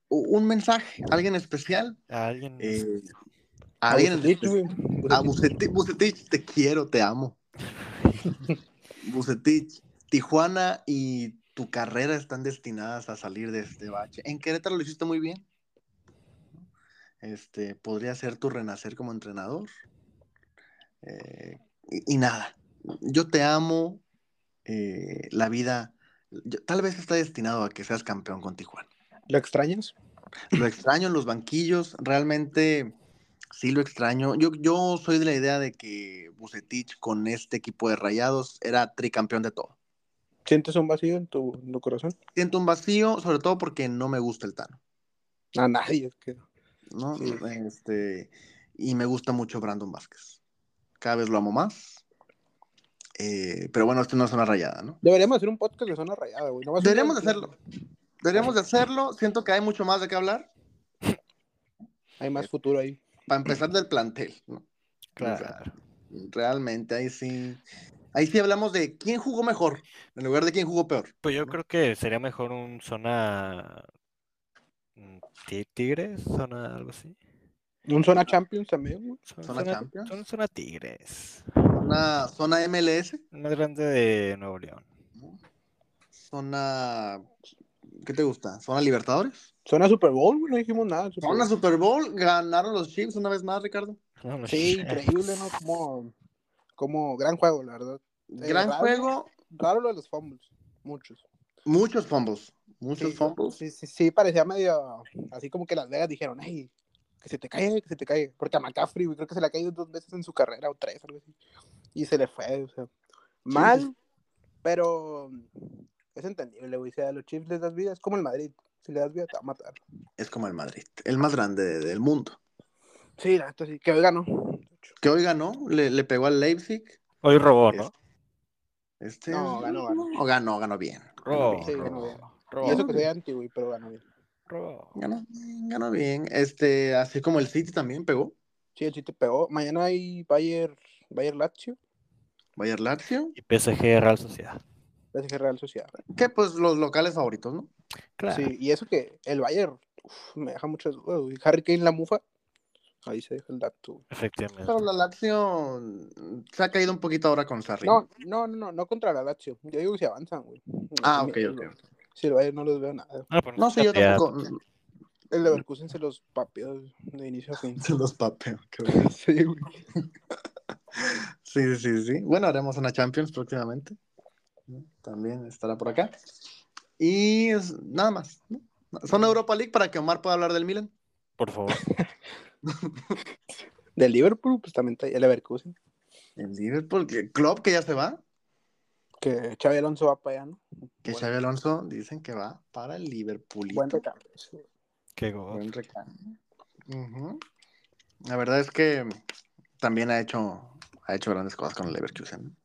un mensaje, alguien especial. A alguien. eh, a alguien A. Bucetich, Bucetich, te quiero, te amo. Bucetich, Tijuana y tu carrera están destinadas a salir de este bache. En Querétaro lo hiciste muy bien. Este, podría ser tu renacer como entrenador. Eh, y, y nada, yo te amo. eh, la vida, yo- tal vez está destinado a que seas campeón con Tijuana. ¿Lo extrañas? Lo extraño en los banquillos, realmente sí lo extraño. Yo, yo soy de la idea de que Bucetich con este equipo de Rayados era tricampeón de todo. ¿Sientes un vacío en tu, en tu corazón? Siento un vacío, sobre todo porque no me gusta el Tano, A nadie, es que. ¿No? Sí. Este, y me gusta mucho Brandon Vázquez. Cada vez lo amo más. Eh, pero bueno, esto no es una rayada, ¿no? Deberíamos hacer un podcast de zona rayada, güey. Deberíamos de hacerlo. Deberíamos de hacerlo. Siento que hay mucho más de qué hablar. Hay más futuro ahí. Para empezar del plantel, ¿no? Claro. Realmente, ahí sí. Ahí sí hablamos de quién jugó mejor, en lugar de quién jugó peor. Pues yo creo que sería mejor un zona. Ti- Tigres, zona algo así. Un zona Champions también, güey. Zona, ¿Zona zona- Champions? zona- zona Tigres. Zona, zona MLS, Más grande de Nuevo León. zona. ¿Qué te gusta? ¿Zona Libertadores? Zona Super Bowl, güey. No dijimos nada. Super Zona Bowl. Super Bowl, ganaron los Chiefs una vez más, Ricardo. No, Sí, increíble, ¿no? Como, como gran juego, la verdad. Eh, Gran raro- juego, Raro lo de los fumbles. Muchos. muchos fumbles. Muchos Sí, fumbles. Sí, sí, sí, parecía medio. Así como que Las Vegas dijeron, hey, que se te caiga, que se te caiga. Porque a McCaffrey, güey, creo que se le ha caído dos veces en su carrera o tres, algo así. Y se le fue, o sea. Mal, pero es entendible, güey. Si a los Chiefs les das vida, es como el Madrid. Si le das vida, te va a matar. Es como el Madrid, el más grande de- del mundo. Sí, la neta sí, que hoy ganó. Que hoy ganó, le, le pegó al Leipzig. Hoy robó, ¿no? Este, No, ganó, ganó. no, ganó, ganó bien. Robó, Sí, ganó bien. Robó, Y eso que soy anti, güey, pero ganó bien. robó. Ganó, ganó bien. Este, así como el City también pegó. Sí, el City pegó. Mañana hay Bayer, Bayer Lazio, Bayern Lazio. Y PSG Real Sociedad. PSG Real Sociedad. Que pues los locales favoritos, ¿no? Claro. Sí, y eso que el Bayern uf, me deja muchas dudas, güey. Harry Kane la mufa. Ahí se deja el dato. Efectivamente. Pero la Lazio mm, se ha caído un poquito ahora con Sarri. No, no, no, no, no contra la Lazio. Yo digo que se avanzan, güey. Ah, ok, ok. No. Si el Bayern no los veo nada. Ah, pues No, sí, yo tampoco. El Leverkusen se los papeó de inicio a fin. Se los qué bueno. sí, güey. Sí, sí, sí. Bueno, haremos una Champions próximamente. ¿no? También estará por acá. Y es- nada más. ¿no? Son Europa League para que Omar pueda hablar del Milan. Por favor. Del Liverpool, pues también está el Leverkusen. El Liverpool, que Klopp que ya se va, Que Xavi Alonso va para allá, ¿no? que Xavi Alonso dicen que va para el Liverpool. Buen recambio. sí. Qué god. Buen recambio. La verdad es que también ha hecho, ha hecho grandes cosas con el Leverkusen. ¿no?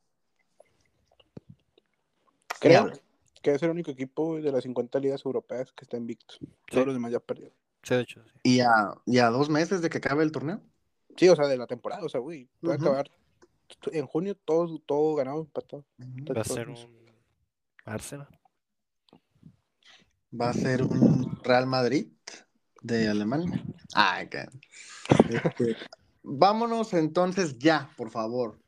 Creo que es el único equipo de las 50 ligas europeas que está invicto. Todos los demás ya perdieron. Sí, de hecho, sí. Y a, y a dos meses de que acabe el torneo. Sí, o sea, de la temporada, o sea, güey, puede Ujú. acabar en junio todo, todo ganado, empatado. Va a ser un Arsenal. Va a ser un Real Madrid de Alemania. Ay, qué. Este, vámonos entonces ya, por favor.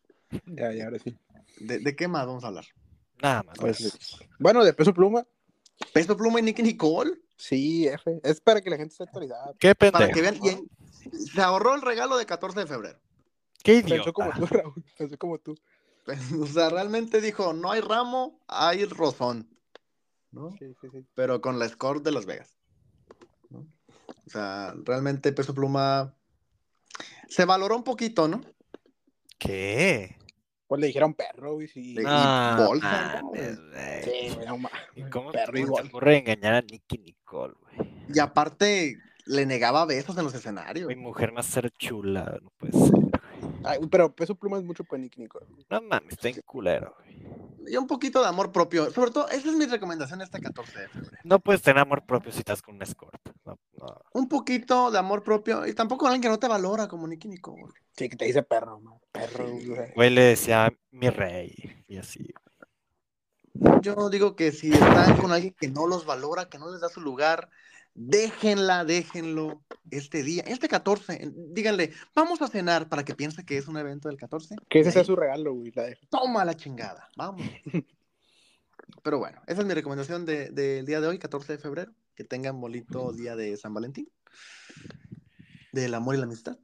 Ya, ya, ahora sí. ¿De, de qué más vamos a hablar? Nada más. Pues, bueno, de peso pluma, ¿Peso Pluma y Nicky Nicole? sí, F. Es para que la gente esté actualizada. Qué Para pendejo. que vean. en- se ahorró el regalo de 14 de febrero. Qué Pensó como idiota. tú, Raúl. Pensó como tú. O sea, realmente dijo, no hay ramo, hay rozón. ¿no? Sí, sí, sí. Pero con la score de Las Vegas. ¿no? O sea, realmente Peso Pluma se valoró un poquito, ¿no? ¿Qué? Pues le dijeron perro, güey, sí. Sí. No, bolsa, ¿no? Sí, ¿Y cómo perro igual. ocurre engañar a Nicky Nicole, güey? Y aparte, le negaba besos en los escenarios. Mi mujer más ser chula, no puede ser. Ay, pero peso pluma es mucho Nicole. No mames, está en culero, güey. Y un poquito de amor propio. Sobre todo, esa es mi recomendación este 14 de febrero. No puedes tener amor propio si estás con un escort. No, no. Un poquito de amor propio y tampoco alguien que no te valora como Nicky Nicole. Sí, que te dice perro, ma. Perro, güey. Güey le decía mi rey y así. Yo digo que si están con alguien que no los valora, que no les da su lugar, déjenla, déjenlo este día, este 14. en- Díganle, vamos a cenar para que piense que es un evento del 14. Que ese sea su regalo, güey. La. Toma la chingada, vamos. Pero bueno, esa es mi recomendación de- del día de hoy, 14 de febrero. Que tengan bonito día de San Valentín. Del amor y la amistad.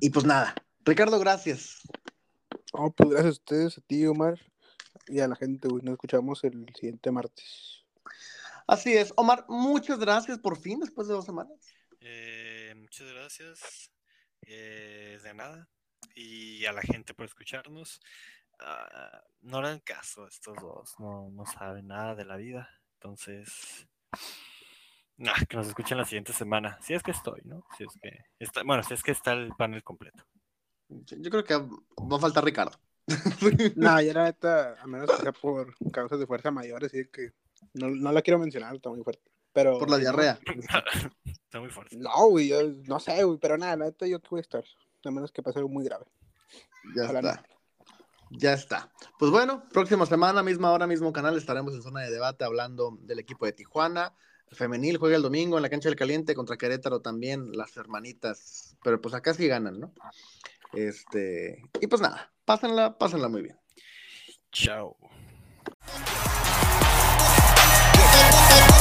Y pues nada, Ricardo, gracias. No, pues gracias a ustedes, a ti, Omar, y a la gente, güey. Nos escuchamos el siguiente martes. Así es, Omar, muchas gracias por fin, después de dos semanas. Eh, muchas gracias. Eh, de nada. Y a la gente por escucharnos. Ah, no hagan caso estos dos. No, no saben nada de la vida. Entonces. nah, que nos escuchen la siguiente semana. Si es que estoy, ¿no? Si es que está, bueno, si es que está el panel completo. Yo creo que va a faltar Ricardo. No, ya la neta, a menos que sea por causas de fuerza mayores, así que no, no la quiero mencionar, está muy fuerte. Pero, Por la diarrea. está muy fuerte. No, güey, yo no sé, güey, pero nada, la neta yo que voy a estar, a menos que pase algo muy grave. Ya Ojalá está. Ya está. Pues bueno, próxima semana, misma hora, mismo canal, estaremos en zona de debate hablando del equipo de Tijuana. Femenil juega el domingo en la cancha del Caliente contra Querétaro también, las hermanitas. Pero pues acá sí ganan, ¿no? Este, y pues nada, pásenla, pásenla muy bien. Chao. Fight, fight, fight.